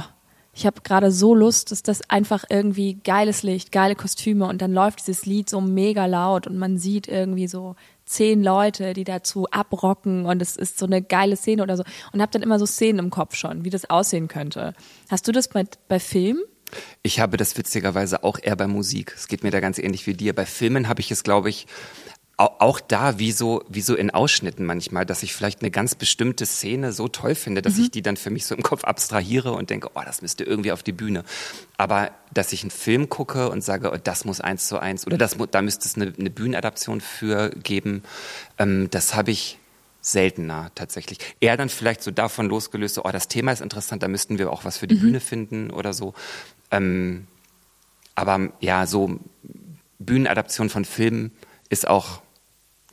ich habe gerade so Lust, dass das einfach irgendwie geiles Licht, geile Kostüme und dann läuft dieses Lied so mega laut und man sieht irgendwie so zehn Leute, die dazu abrocken und es ist so eine geile Szene oder so und habe dann immer so Szenen im Kopf schon, wie das aussehen könnte. Hast du das bei, bei Film? Ich habe das witzigerweise auch eher bei Musik. Es geht mir da ganz ähnlich wie dir. Bei Filmen habe ich es, glaube ich, auch da wie so, wie so in Ausschnitten manchmal, dass ich vielleicht eine ganz bestimmte Szene so toll finde, dass mhm. ich die dann für mich so im Kopf abstrahiere und denke, oh, das müsste irgendwie auf die Bühne. Aber dass ich einen Film gucke und sage, oh, das muss eins zu eins oder das, da müsste es eine, eine Bühnenadaption für geben, ähm, das habe ich seltener tatsächlich. Eher dann vielleicht so davon losgelöst, so, oh, das Thema ist interessant, da müssten wir auch was für die mhm. Bühne finden oder so. Ähm, aber ja, so Bühnenadaption von Filmen ist auch.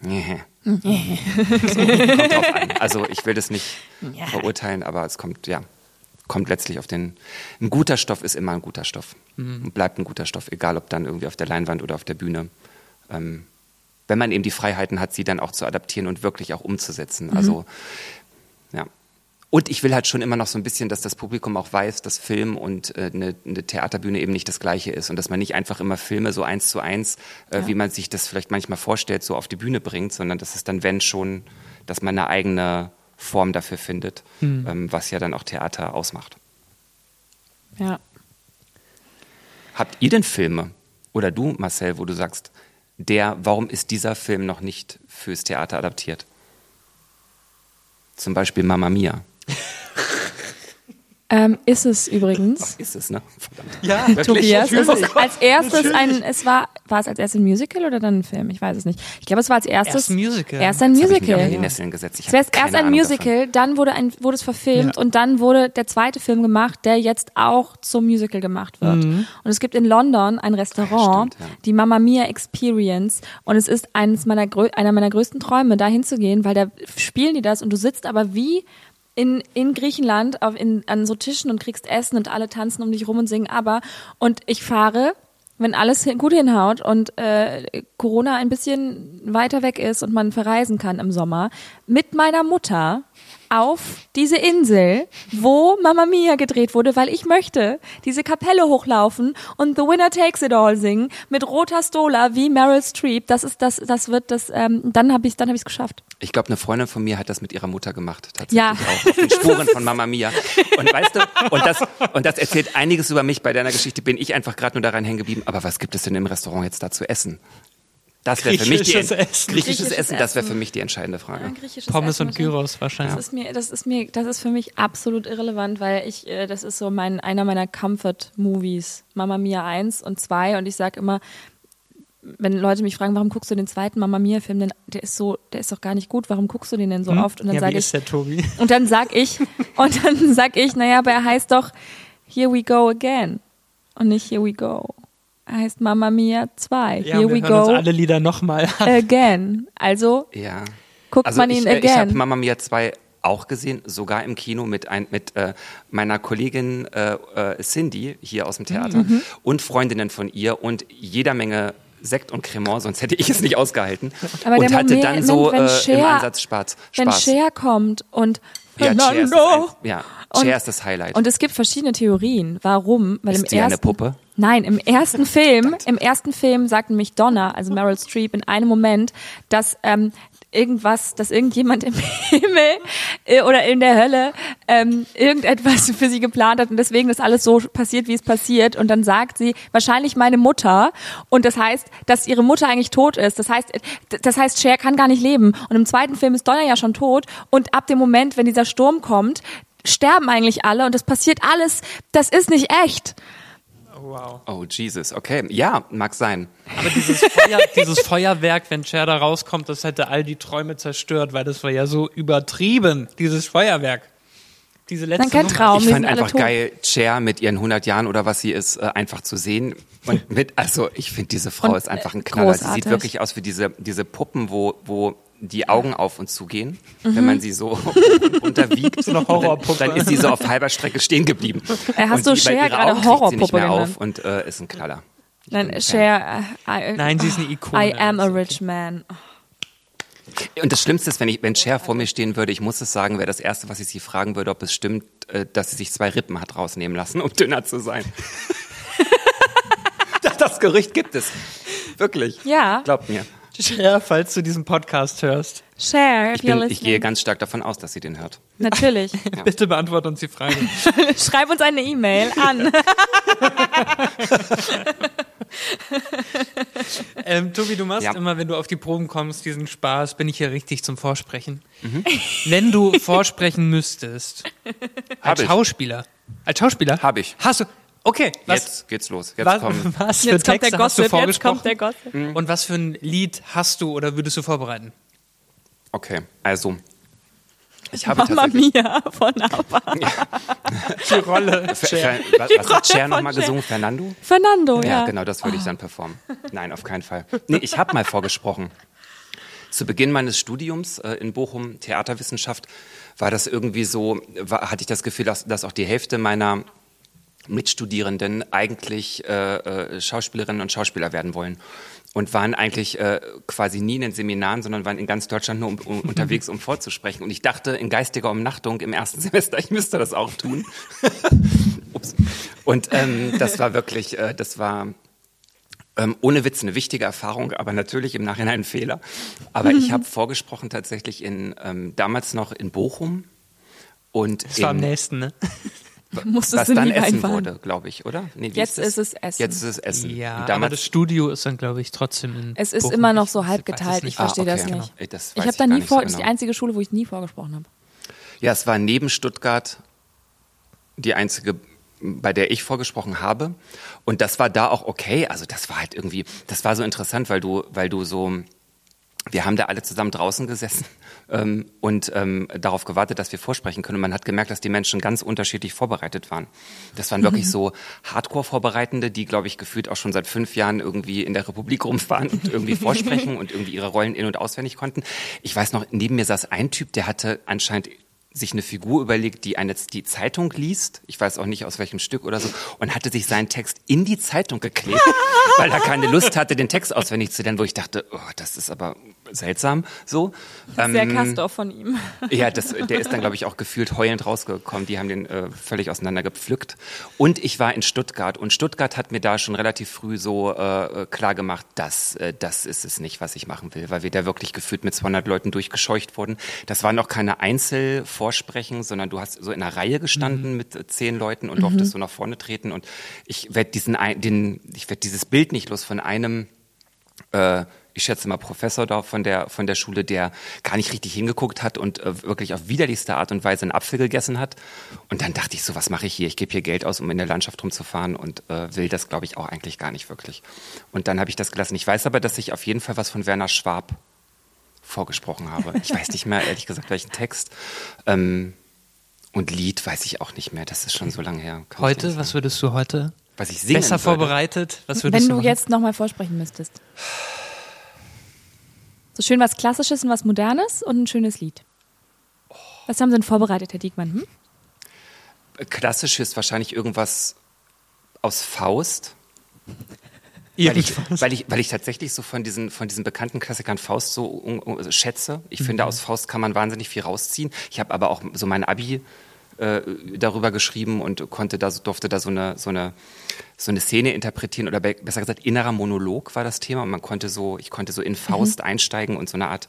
Nee. so, kommt drauf an. Also ich will das nicht ja. verurteilen, aber es kommt, ja, kommt letztlich auf den. Ein guter Stoff ist immer ein guter Stoff. Mhm. Und bleibt ein guter Stoff, egal ob dann irgendwie auf der Leinwand oder auf der Bühne. Ähm, wenn man eben die Freiheiten hat, sie dann auch zu adaptieren und wirklich auch umzusetzen. Mhm. Also. Und ich will halt schon immer noch so ein bisschen, dass das Publikum auch weiß, dass Film und äh, eine, eine Theaterbühne eben nicht das Gleiche ist und dass man nicht einfach immer Filme so eins zu eins, äh, ja. wie man sich das vielleicht manchmal vorstellt, so auf die Bühne bringt, sondern dass es dann, wenn schon, dass man eine eigene Form dafür findet, hm. ähm, was ja dann auch Theater ausmacht. Ja. Habt ihr denn Filme oder du, Marcel, wo du sagst, der, warum ist dieser Film noch nicht fürs Theater adaptiert? Zum Beispiel Mamma Mia. Ähm, ist es übrigens. Ach, ist es, ne? Verdammt. Ja, Tobias. Es ist als erstes natürlich. ein, es war, war es als erstes ein Musical oder dann ein Film? Ich weiß es nicht. Ich glaube, es war als erstes. Erst ein Musical. Erst ein Musical. Ich in die Nesseln gesetzt. Ich erst ein Ahnung Musical, davon. dann wurde ein, wurde es verfilmt ja. und dann wurde der zweite Film gemacht, der jetzt auch zum Musical gemacht wird. Mhm. Und es gibt in London ein Restaurant, ja, stimmt, ja. die Mamma Mia Experience und es ist eines meiner, einer meiner größten Träume, da hinzugehen, weil da spielen die das und du sitzt aber wie in, in Griechenland auf, in, an so Tischen und kriegst Essen und alle tanzen um dich rum und singen aber. Und ich fahre, wenn alles gut hinhaut und äh, Corona ein bisschen weiter weg ist und man verreisen kann im Sommer, mit meiner Mutter auf diese Insel, wo Mamma Mia gedreht wurde, weil ich möchte diese Kapelle hochlaufen und The Winner Takes It All singen mit roter Stola wie Meryl Streep. Das ist das, das wird das. Ähm, dann habe ich, dann habe ich es geschafft. Ich glaube, eine Freundin von mir hat das mit ihrer Mutter gemacht, tatsächlich ja. auch auf den Spuren von Mamma Mia. Und weißt du, und das und das erzählt einiges über mich. Bei deiner Geschichte bin ich einfach gerade nur daran hängen geblieben. Aber was gibt es denn im Restaurant jetzt da zu essen? Das wäre für mich die Essen. Griechisches, griechisches Essen, das wäre für mich die entscheidende Frage. Ja, Pommes und Gyros wahrscheinlich. Das ist mir, das ist mir, das ist für mich absolut irrelevant, weil ich, äh, das ist so mein einer meiner Comfort Movies, Mama Mia 1 und 2 und ich sage immer, wenn Leute mich fragen, warum guckst du den zweiten Mama Mia Film denn der ist so, der ist doch gar nicht gut, warum guckst du den denn so hm? oft? Und dann ja, sage ich, der Tobi? und dann sag ich, und dann sag ich, naja, aber er heißt doch Here we go again und nicht Here we go heißt Mamma Mia 2. Ja, Here we go. Uns alle Lieder nochmal Again. Also ja. guckt also man ihn ich, again. Ich habe Mamma Mia 2 auch gesehen, sogar im Kino mit, ein, mit äh, meiner Kollegin äh, äh, Cindy hier aus dem Theater mhm. und Freundinnen von ihr und jeder Menge Sekt und Cremant, sonst hätte ich es nicht ausgehalten. Aber und hatte Moment, dann so wenn äh, Cher, im Ansatz Spaß. Wenn Cher kommt und ja, Cher ist, ein, ja, Cher ist das Highlight. Und es gibt verschiedene Theorien, warum. Weil ist im die ersten, eine Puppe? Nein, im ersten Film, im ersten Film sagt nämlich Donna, also Meryl Streep, in einem Moment, dass ähm, irgendwas, dass irgendjemand im Himmel äh, oder in der Hölle ähm, irgendetwas für sie geplant hat und deswegen ist alles so passiert, wie es passiert. Und dann sagt sie, wahrscheinlich meine Mutter. Und das heißt, dass ihre Mutter eigentlich tot ist. Das heißt, das heißt, Cher kann gar nicht leben. Und im zweiten Film ist Donna ja schon tot. Und ab dem Moment, wenn dieser Sturm kommt, sterben eigentlich alle und das passiert alles, das ist nicht echt. Wow. Oh, Jesus, okay. Ja, mag sein. Aber dieses, Feuer, dieses Feuerwerk, wenn Cher da rauskommt, das hätte all die Träume zerstört, weil das war ja so übertrieben, dieses Feuerwerk. Diese letzte Dann kein Nummer. Traum, ich fand einfach geil, Cher mit ihren 100 Jahren oder was sie ist, äh, einfach zu sehen. Und mit, also ich finde, diese Frau Und, ist einfach ein Knaller. Großartig. Sie sieht wirklich aus wie diese, diese Puppen, wo, wo die Augen auf und zugehen, mhm. wenn man sie so unterwiegt. So eine Horrorpuppe. Dann ist sie so auf halber Strecke stehen geblieben. Äh, hast und du Cher gerade Horrorpuppe nicht mehr auf und äh, ist ein Knaller. Ich Nein. Cher. äh, I, Nein, sie ist eine Ikone. I am a rich man. Und das Schlimmste ist, wenn, ich, wenn Cher vor mir stehen würde, ich muss es sagen, wäre das Erste, was ich sie fragen würde, ob es stimmt, äh, dass sie sich zwei Rippen hat rausnehmen lassen, um dünner zu sein. das, das Gerücht gibt es. Wirklich. Ja. Glaubt mir. Cher, falls du diesen Podcast hörst, Cher, if Ich, you're bin, ich listening. gehe ganz stark davon aus, dass sie den hört. Natürlich. bitte beantworte uns die Frage. Schreib uns eine E-Mail an. ähm, Tobi, du machst Ja. immer, wenn du auf die Proben kommst, diesen Spaß, bin ich hier richtig zum Vorsprechen. Mhm. Wenn du vorsprechen müsstest, als ich. Schauspieler, als Schauspieler? Hab ich. Hast du, okay, was, Jetzt geht's los. Jetzt was, kommen. was für Jetzt kommt der Texte hast du Gossip, jetzt kommt der Gossip. Und was für ein Lied hast du oder würdest du vorbereiten? Okay, also. Ich habe Mama tatsächlich. Mia von ABBA. Die Rolle. Fer- Fer- was, was hat Cher nochmal Cher. gesungen? Fernando? Fernando, Ja, ja. genau, das würde ich dann performen. Nein, auf keinen Fall. Nee, ich habe mal vorgesprochen. Zu Beginn meines Studiums äh, in Bochum, Theaterwissenschaft, war das irgendwie so, war, hatte ich das Gefühl, dass, dass auch die Hälfte meiner Mitstudierenden eigentlich äh, äh, Schauspielerinnen und Schauspieler werden wollen. Und waren eigentlich äh, quasi nie in den Seminaren, sondern waren in ganz Deutschland nur um, um, unterwegs, um vorzusprechen. Und ich dachte in geistiger Umnachtung im ersten Semester, ich müsste das auch tun. Ups. Und ähm, das war wirklich, äh, das war ähm, ohne Witz eine wichtige Erfahrung, aber natürlich im Nachhinein ein Fehler. Aber ich habe vorgesprochen tatsächlich in ähm, damals noch in Bochum und Das war am in, nächsten, ne? Was du dann Essen reinfahren. wurde, glaube ich, oder? Nee, wie Jetzt das? ist es Essen. Jetzt ist es Essen. Ja, aber damals, das Studio ist dann, glaube ich, trotzdem in Es ist Bochum. immer noch so halb geteilt. Ich verstehe Ah, das okay. nicht. Ey, das Ich habe da nie vor, so das ist die genau. einzige Schule, wo ich nie vorgesprochen habe. ja, es war neben Stuttgart die einzige, bei der ich vorgesprochen habe. Und das war da auch okay. Also das war halt irgendwie, das war so interessant, weil du, weil du so, wir haben da alle zusammen draußen gesessen ähm, und ähm, darauf gewartet, dass wir vorsprechen können. Und man hat gemerkt, dass die Menschen ganz unterschiedlich vorbereitet waren. Das waren wirklich so Hardcore-Vorbereitende, die, glaube ich, gefühlt auch schon seit fünf Jahren irgendwie in der Republik rumfahren und irgendwie vorsprechen und irgendwie ihre Rollen in- und auswendig konnten. Ich weiß noch, neben mir saß ein Typ, der hatte anscheinend sich eine Figur überlegt, die eine die Zeitung liest, ich weiß auch nicht aus welchem Stück oder so, und hatte sich seinen Text in die Zeitung geklebt, weil er keine Lust hatte, den Text auswendig zu lernen, wo ich dachte, oh, das ist aber seltsam so. Sehr Ähm, Kastor von ihm. ja, das, der ist dann, glaube ich, auch gefühlt heulend rausgekommen. Die haben den äh, völlig auseinander gepflückt. Und ich war in Stuttgart. Und Stuttgart hat mir da schon relativ früh so äh, klar gemacht, dass äh, das ist es nicht, was ich machen will. Weil wir da wirklich gefühlt mit 200 Leuten durchgescheucht wurden. Das waren noch keine Einzelvorsprechen, sondern du hast so in einer Reihe gestanden mit äh, zehn Leuten und durftest so nach vorne treten. Und ich werde diesen, ein- den, ich werde dieses Bild nicht los von einem äh, ich schätze mal Professor da von der von der Schule, der gar nicht richtig hingeguckt hat und äh, wirklich auf widerlichste Art und Weise einen Apfel gegessen hat. Und dann dachte ich so, was mache ich hier? Ich gebe hier Geld aus, um in der Landschaft rumzufahren und äh, will das, glaube ich, auch eigentlich gar nicht wirklich. Und dann habe ich das gelassen. Ich weiß aber, dass ich auf jeden Fall was von Werner Schwab vorgesprochen habe. Ich weiß nicht mehr, ehrlich gesagt, welchen Text. Ähm, und Lied weiß ich auch nicht mehr. Das ist schon so lange her. Kann Heute, was würdest du heute was ich singen besser würde. vorbereitet? Was würdest Wenn du du jetzt nochmal vorsprechen müsstest. So schön was Klassisches und was Modernes und ein schönes Lied. Was haben Sie denn vorbereitet, Herr Diekmann? Hm? Klassisch ist wahrscheinlich irgendwas aus Faust. Weil ich, weil, ich, weil ich tatsächlich so von diesen, von diesen bekannten Klassikern Faust so un, un, also schätze. Ich finde, aus Faust kann man wahnsinnig viel rausziehen. Ich habe aber auch so mein Abi äh, darüber geschrieben und konnte da, durfte da so eine, so, eine, so eine Szene interpretieren oder be besser gesagt innerer Monolog war das Thema. Und man konnte so, ich konnte so in Faust einsteigen und so eine Art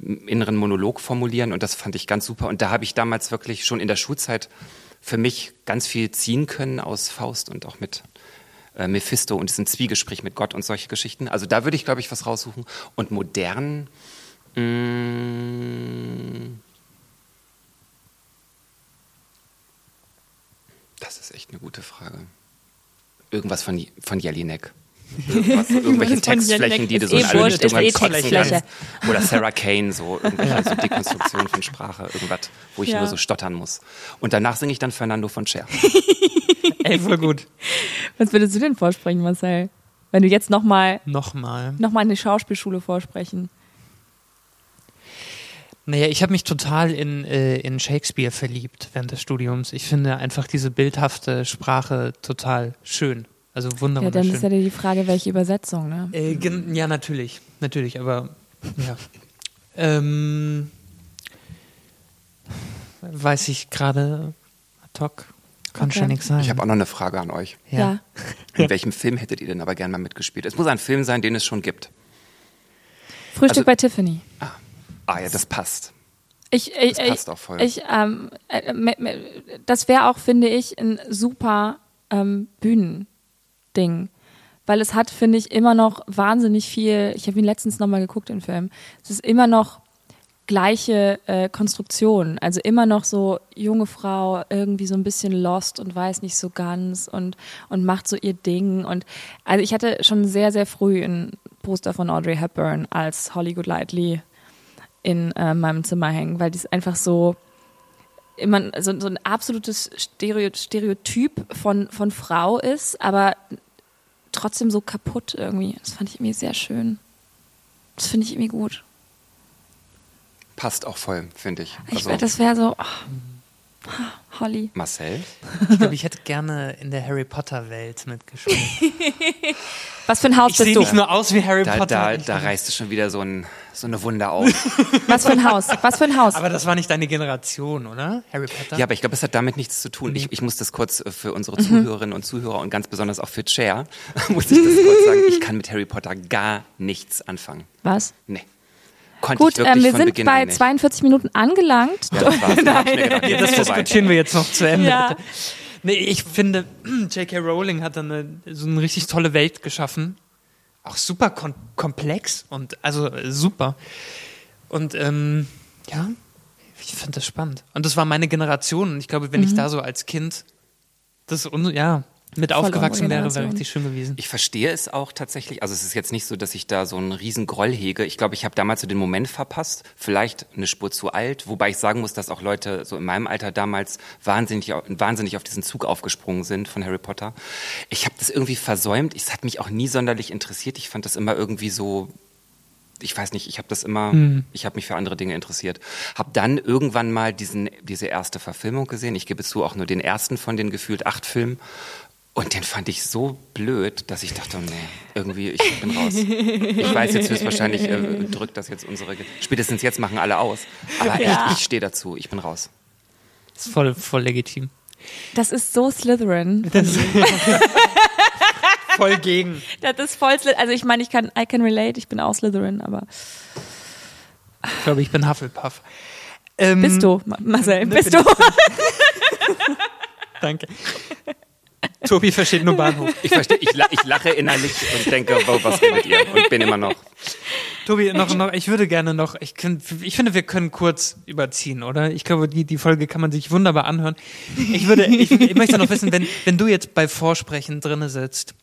inneren Monolog formulieren. Und das fand ich ganz super. Und da habe ich damals wirklich schon in der Schulzeit für mich ganz viel ziehen können aus Faust und auch mit äh, Mephisto und diesem Zwiegespräch mit Gott und solche Geschichten. Also da würde ich, glaube ich, was raussuchen. Und modern. Mh, das ist echt eine gute Frage. Irgendwas von, von Jelinek. Irgendwas, irgendwelche Textflächen, die du so eh in alle wurscht, ist Richtungen eh kotzen Textfläche. kannst. Oder Sarah Kane, so irgendwelche so Dekonstruktionen von Sprache, irgendwas, wo ich Ja. nur so stottern muss. Und danach singe ich dann Fernando von Cher. Ey, voll gut. Was würdest du denn vorsprechen, Marcel? Wenn du jetzt nochmal Nochmal. noch mal in die Schauspielschule vorsprechen. Naja, ich habe mich total in, äh, in Shakespeare verliebt während des Studiums. Ich finde einfach diese bildhafte Sprache total schön. Also Ja, wunderschön. dann ist ja die Frage, welche Übersetzung, ne? Äh, gen- ja, natürlich, natürlich, aber ja. Ähm, weiß ich gerade ad hoc, kann Okay. schon nichts sein. Ich habe auch noch eine Frage an euch. ja. In welchem Film hättet ihr denn aber gerne mal mitgespielt? Es muss ein Film sein, den es schon gibt. Frühstück Also- bei Tiffany. Ah ja, das passt. Ich, ich, Das passt ich, auch voll. Ich, ähm, äh, das wäre auch, finde ich, ein super ähm, Bühnending. Weil es hat, finde ich, immer noch wahnsinnig viel. Ich habe ihn letztens nochmal geguckt, den Film. Es ist immer noch gleiche äh, Konstruktion. Also immer noch so junge Frau, irgendwie so ein bisschen lost und weiß nicht so ganz und, und macht so ihr Ding. Und also ich hatte schon sehr, sehr früh ein Poster von Audrey Hepburn als Holly Goodlightly in äh, meinem Zimmer hängen, weil dies einfach so immer so, so ein absolutes Stereo, Stereotyp von, von Frau ist, aber trotzdem so kaputt irgendwie. Das fand ich irgendwie sehr schön. Das finde ich irgendwie gut. Passt auch voll, finde ich. Ich Also, wär, das wäre so, oh, Holly. Marcel? Ich glaube, ich hätte gerne in der Harry Potter Welt mitgespielt. Was für ein Haus Ich sehe bist du? nicht nur aus wie Harry Da, Potter. da, da reißt du schon wieder so, ein, so eine Wunde auf. Was für ein Haus? Was für ein Haus? aber das war nicht deine Generation, oder? Harry Potter? Ja, aber ich glaube, es hat damit nichts zu tun. Ich, ich muss das kurz äh, für unsere Mhm. Zuhörerinnen und Zuhörer und ganz besonders auch für Chair, muss ich das kurz sagen. Ich kann mit Harry Potter gar nichts anfangen. Was? Nee. Konnte Gut, ich wirklich ähm, wir von sind Beginn an bei nicht. 42 Minuten angelangt. Ja, das ich Ja, das diskutieren wir jetzt noch zu Ende. Ja. Nee, ich finde, J.K. Rowling hat dann eine, so eine richtig tolle Welt geschaffen. Auch super komplex und also super. Und ähm, ja, ich finde das spannend. Und das war meine Generation. Und ich glaube, wenn ich da so als Kind das un ja, mit Voll aufgewachsen wäre, wäre richtig schön gewesen. Ich verstehe es auch tatsächlich. Also es ist jetzt nicht so, dass ich da so einen riesen Groll hege. Ich glaube, ich habe damals so den Moment verpasst. Vielleicht eine Spur zu alt. Wobei ich sagen muss, dass auch Leute so in meinem Alter damals wahnsinnig, wahnsinnig auf diesen Zug aufgesprungen sind von Harry Potter. Ich habe das irgendwie versäumt. Es hat mich auch nie sonderlich interessiert. Ich fand das immer irgendwie so ich weiß nicht, ich habe das immer, ich habe mich für andere Dinge interessiert. Habe dann irgendwann mal diesen, diese erste Verfilmung gesehen. Ich gebe zu, auch nur den ersten von den gefühlt acht Filmen. Und den fand ich so blöd, dass ich dachte, oh nee, irgendwie, ich bin raus. Ich weiß jetzt höchstwahrscheinlich, äh, drückt das jetzt unsere, Ge- spätestens jetzt machen alle aus. Aber echt, Ja. ich stehe dazu, ich bin raus. Das ist voll, voll legitim. Das ist so Slytherin. Voll gegen. Das ist voll Slytherin. Also ich meine, ich kann, I can relate, ich bin auch Slytherin, aber Ich glaube, ich bin Hufflepuff. Ähm, bist du, Ma- Marcel, bist du? Danke. Tobi versteht nur Bahnhof. Ich verstehe, ich, la ich lache innerlich und denke, wow, was redet ihr? Und bin immer noch. Tobi, noch, noch, ich würde gerne noch, ich, könnt, ich finde, wir können kurz überziehen, oder? Ich glaube, die, die Folge kann man sich wunderbar anhören. Ich würde, ich, ich möchte noch wissen, wenn, wenn du jetzt bei Vorsprechen drinne sitzt,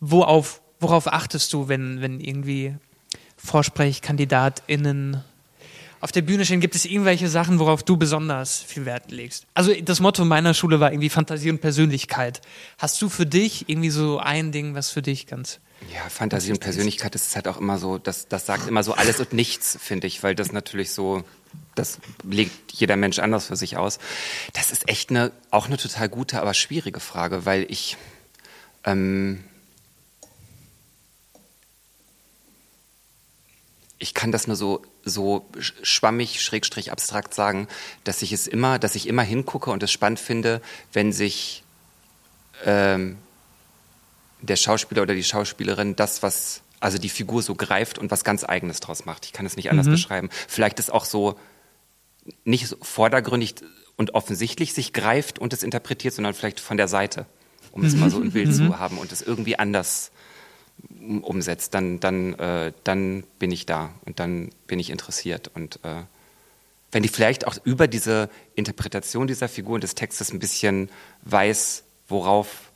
worauf, worauf achtest du, wenn, wenn irgendwie VorsprechkandidatInnen auf der Bühne stehen? Gibt es irgendwelche Sachen, worauf du besonders viel Wert legst? Also das Motto meiner Schule war irgendwie Fantasie und Persönlichkeit. Hast du für dich irgendwie so ein Ding, was für dich ganz Ja, Fantasie und Persönlichkeit das ist halt auch immer so, das, das sagt immer so alles und nichts, finde ich, weil das natürlich so, das legt jeder Mensch anders für sich aus. Das ist echt eine, auch eine total gute, aber schwierige Frage, weil ich, ähm, ich kann das nur so, so sch- schwammig, schrägstrich abstrakt sagen, dass ich es immer, dass ich immer hingucke und es spannend finde, wenn sich ähm, der Schauspieler oder die Schauspielerin das, was, also die Figur so greift und was ganz Eigenes draus macht. Ich kann es nicht anders beschreiben. Vielleicht ist auch so nicht so vordergründig und offensichtlich sich greift und es interpretiert, sondern vielleicht von der Seite, um es mal so im Bild zu haben und es irgendwie anders umsetzt, dann, dann, äh, dann bin ich da und dann bin ich interessiert. Und äh, wenn die vielleicht auch über diese Interpretation dieser Figur und des Textes ein bisschen weiß, worauf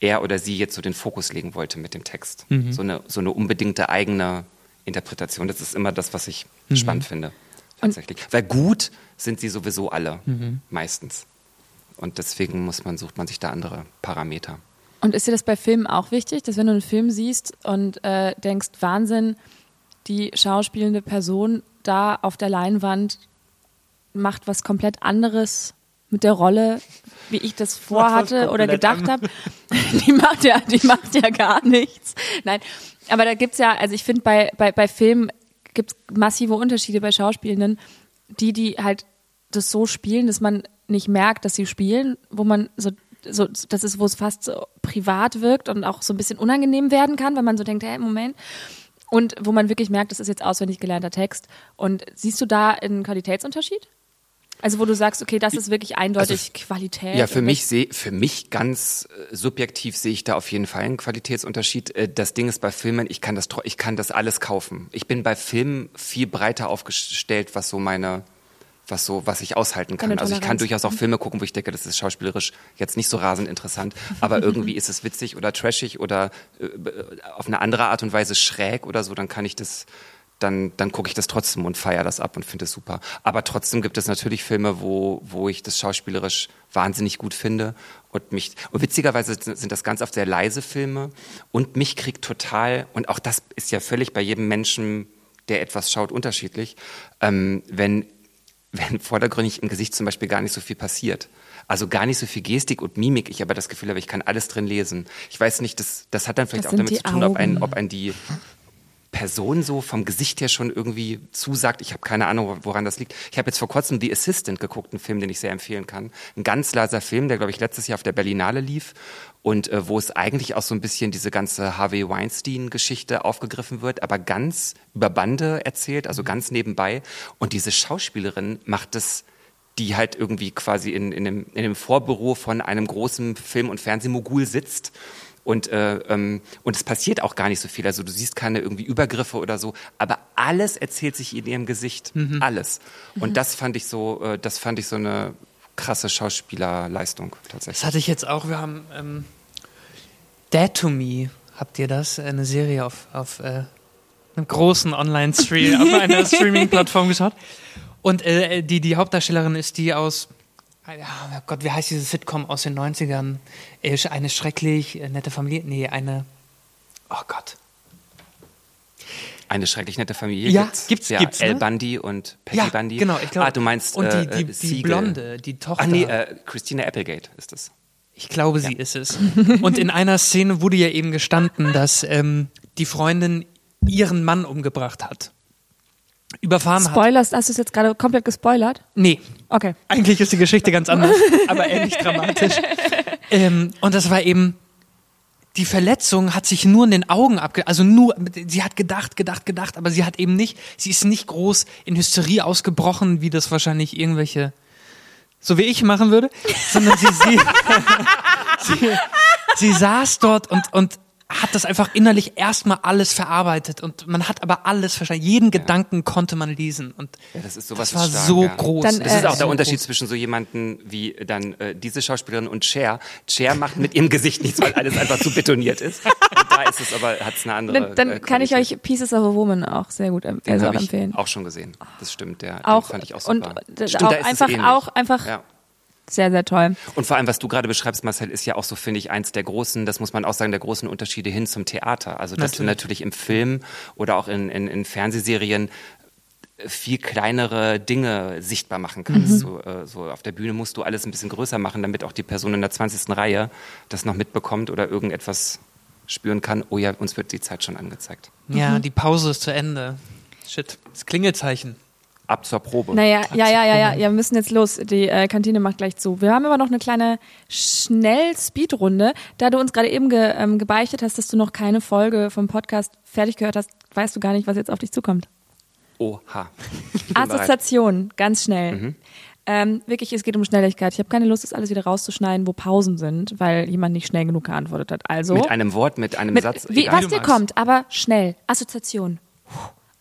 er oder sie jetzt so den Fokus legen wollte mit dem Text. So, eine, so eine unbedingte eigene Interpretation. Das ist immer das, was ich spannend finde. Tatsächlich. Weil gut sind sie sowieso alle, meistens. Und deswegen muss man, sucht man sich da andere Parameter. Und ist dir das bei Filmen auch wichtig, dass wenn du einen Film siehst und äh, denkst, Wahnsinn, die schauspielende Person da auf der Leinwand macht was komplett anderes mit der Rolle, wie ich das vorhatte oder gedacht habe. Die macht ja, die macht ja gar nichts. Nein, aber da gibt's ja, also ich finde bei, bei, bei Filmen gibt's massive Unterschiede bei Schauspielenden, die, die halt das so spielen, dass man nicht merkt, dass sie spielen, wo man so, so das ist, wo es fast so privat wirkt und auch so ein bisschen unangenehm werden kann, wenn man so denkt, hey, Moment. Und wo man wirklich merkt, das ist jetzt auswendig gelernter Text. Und siehst du da einen Qualitätsunterschied? Also wo du sagst, okay, das ist wirklich eindeutig Qualität. Ja, für mich sehe, für mich ganz äh, subjektiv sehe ich da auf jeden Fall einen Qualitätsunterschied. Äh, Das Ding ist bei Filmen, ich kann das, ich kann das alles kaufen. Ich bin bei Filmen viel breiter aufgestellt, was so meine, was so, was ich aushalten kann. Also ich kann durchaus auch Filme gucken, wo ich denke, das ist schauspielerisch jetzt nicht so rasend interessant, aber irgendwie ist es witzig oder trashig oder äh, auf eine andere Art und Weise schräg oder so, dann kann ich das, dann, dann gucke ich das trotzdem und feiere das ab und finde es super. Aber trotzdem gibt es natürlich Filme, wo, wo ich das schauspielerisch wahnsinnig gut finde und mich, und witzigerweise sind sind das ganz oft sehr leise Filme und mich kriegt total, und auch das ist ja völlig bei jedem Menschen, der etwas schaut, unterschiedlich, ähm, wenn, wenn vordergründig im Gesicht zum Beispiel gar nicht so viel passiert. Also gar nicht so viel Gestik und Mimik, ich aber das Gefühl habe, ich kann alles drin lesen. Ich weiß nicht, das, das hat dann vielleicht Das auch damit zu tun, ob ein, ob ein die Person so vom Gesicht her schon irgendwie zusagt. Ich habe keine Ahnung, woran das liegt. Ich habe jetzt vor kurzem The Assistant geguckt, einen Film, den ich sehr empfehlen kann. Ein ganz leiser Film, der, glaube ich, letztes Jahr auf der Berlinale lief und äh, wo es eigentlich auch so ein bisschen diese ganze Harvey Weinstein-Geschichte aufgegriffen wird, aber ganz über Bande erzählt, also ganz nebenbei. Und diese Schauspielerin macht es die halt irgendwie quasi in, in, dem, in dem Vorbüro von einem großen Film- und Fernsehmogul sitzt. Und, äh, ähm, und es passiert auch gar nicht so viel. Also du siehst keine irgendwie Übergriffe oder so, aber alles erzählt sich in ihrem Gesicht. Alles. Und das fand ich so, äh, das fand ich so eine krasse Schauspielerleistung Das tatsächlich. hatte ich jetzt auch. Wir haben ähm, Dead to Me. Habt ihr das? Eine Serie auf, auf äh, einem großen Online-Stream, auf einer Streaming-Plattform geschaut. Und äh, die, die Hauptdarstellerin ist die aus, ja, oh Gott, wie heißt dieses Sitcom aus den 90ern? Äh, Eine schrecklich äh, nette Familie. Nee, eine. Oh Gott. Eine schrecklich nette Familie Ja, gibt's. gibt's- ja, gibt's, ne? Bundy und Peggy Ja, Bundy. genau, ich glaube. Ah, du meinst Und die, die, äh, die. Blonde, die Tochter. Ah nee, äh, Christina Applegate ist es. Ich glaube, sie ist es. Und in einer Szene wurde ja eben gestanden, dass ähm, die Freundin ihren Mann umgebracht hat. Überfahren hat. Spoilers, hast du es jetzt gerade komplett gespoilert? Nee, Okay. eigentlich ist die Geschichte ganz anders, aber ähnlich dramatisch. Ähm, und das war eben, die Verletzung hat sich nur in den Augen abge... Also nur, sie hat gedacht, gedacht, gedacht, aber sie hat eben nicht, sie ist nicht groß in Hysterie ausgebrochen, wie das wahrscheinlich irgendwelche, so wie ich machen würde, sondern sie, sie, sie, sie saß dort und, und hat das einfach innerlich erstmal alles verarbeitet und man hat aber alles verstanden. Jeden Gedanken konnte man lesen und Ja, das ist sowas das war ist stark, so ja. groß. Dann, Das ist Äh, auch der so Unterschied groß. zwischen so jemanden wie dann äh, diese Schauspielerin und Cher. Cher macht mit ihrem Gesicht nichts, weil alles einfach zu betoniert ist. Und da ist es aber, hat es eine andere Dann, dann äh, kann ich euch Pieces of a Woman auch sehr gut em Den also auch empfehlen. auch schon gesehen. Das stimmt, der Auch, fand ich auch und super. das Stimmt, auch ist einfach, auch einfach Ja. Sehr, sehr toll. Und vor allem, was du gerade beschreibst, Marcel, ist ja auch so, finde ich, eins der großen, das muss man auch sagen, der großen Unterschiede hin zum Theater. Also, dass du natürlich im Film oder auch in, in, in Fernsehserien viel kleinere Dinge sichtbar machen kannst. So, äh, so auf der Bühne musst du alles ein bisschen größer machen, damit auch die Person in der 20. Reihe das noch mitbekommt oder irgendetwas spüren kann. Oh ja, uns wird die Zeit schon angezeigt. Ja, die Pause ist zu Ende. Shit. Das Klingelzeichen. Ab zur Probe. Naja, ja, ja, ja, ja, ja, wir müssen jetzt los. Die äh, Kantine macht gleich zu. Wir haben aber noch eine kleine Schnell-Speed-Runde. Da du uns gerade eben ge, ähm, gebeichtet hast, dass du noch keine Folge vom Podcast fertig gehört hast, weißt du gar nicht, was jetzt auf dich zukommt. Oha. Assoziation, ganz schnell. Ähm, wirklich, es geht um Schnelligkeit. Ich habe keine Lust, das alles wieder rauszuschneiden, wo Pausen sind, weil jemand nicht schnell genug geantwortet hat. Also Mit einem Wort, mit einem mit, Satz. wie, egal. was dir kommt, aber schnell. Assoziation.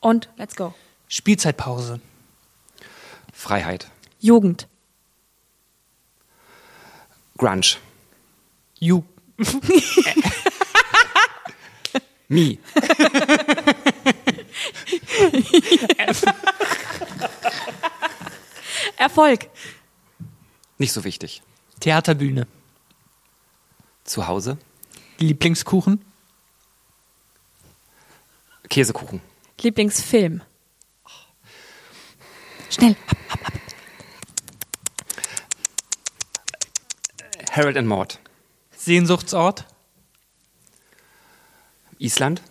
Und let's go. Spielzeitpause. Freiheit. Jugend. Grunge. Ju. Me. Erfolg. Nicht so wichtig. Theaterbühne. Zu Hause. Lieblingskuchen. Käsekuchen. Lieblingsfilm. Schnell. Harold and Maud. Sehnsuchtsort? Island.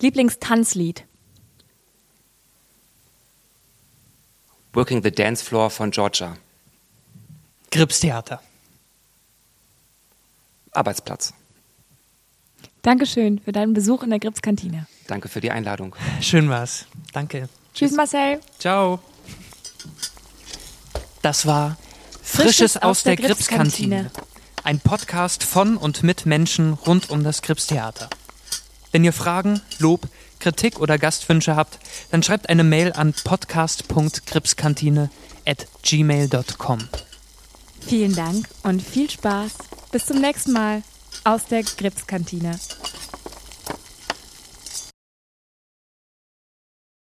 Lieblingstanzlied. Working the Dance Floor von Georgia. Gripstheater. Arbeitsplatz. Dankeschön für deinen Besuch in der Gripskantine. Danke für die Einladung. Schön war's. Danke. Tschüss, Marcel. Ciao. Das war Frisches, aus, der, Gripskantine. Ein Podcast von und mit Menschen rund um das Gripstheater. Wenn ihr Fragen, Lob, Kritik oder Gastwünsche habt, dann schreibt eine Mail an podcast.gripskantine at gmail.com. Vielen Dank und viel Spaß. Bis zum nächsten Mal aus der Gripskantine.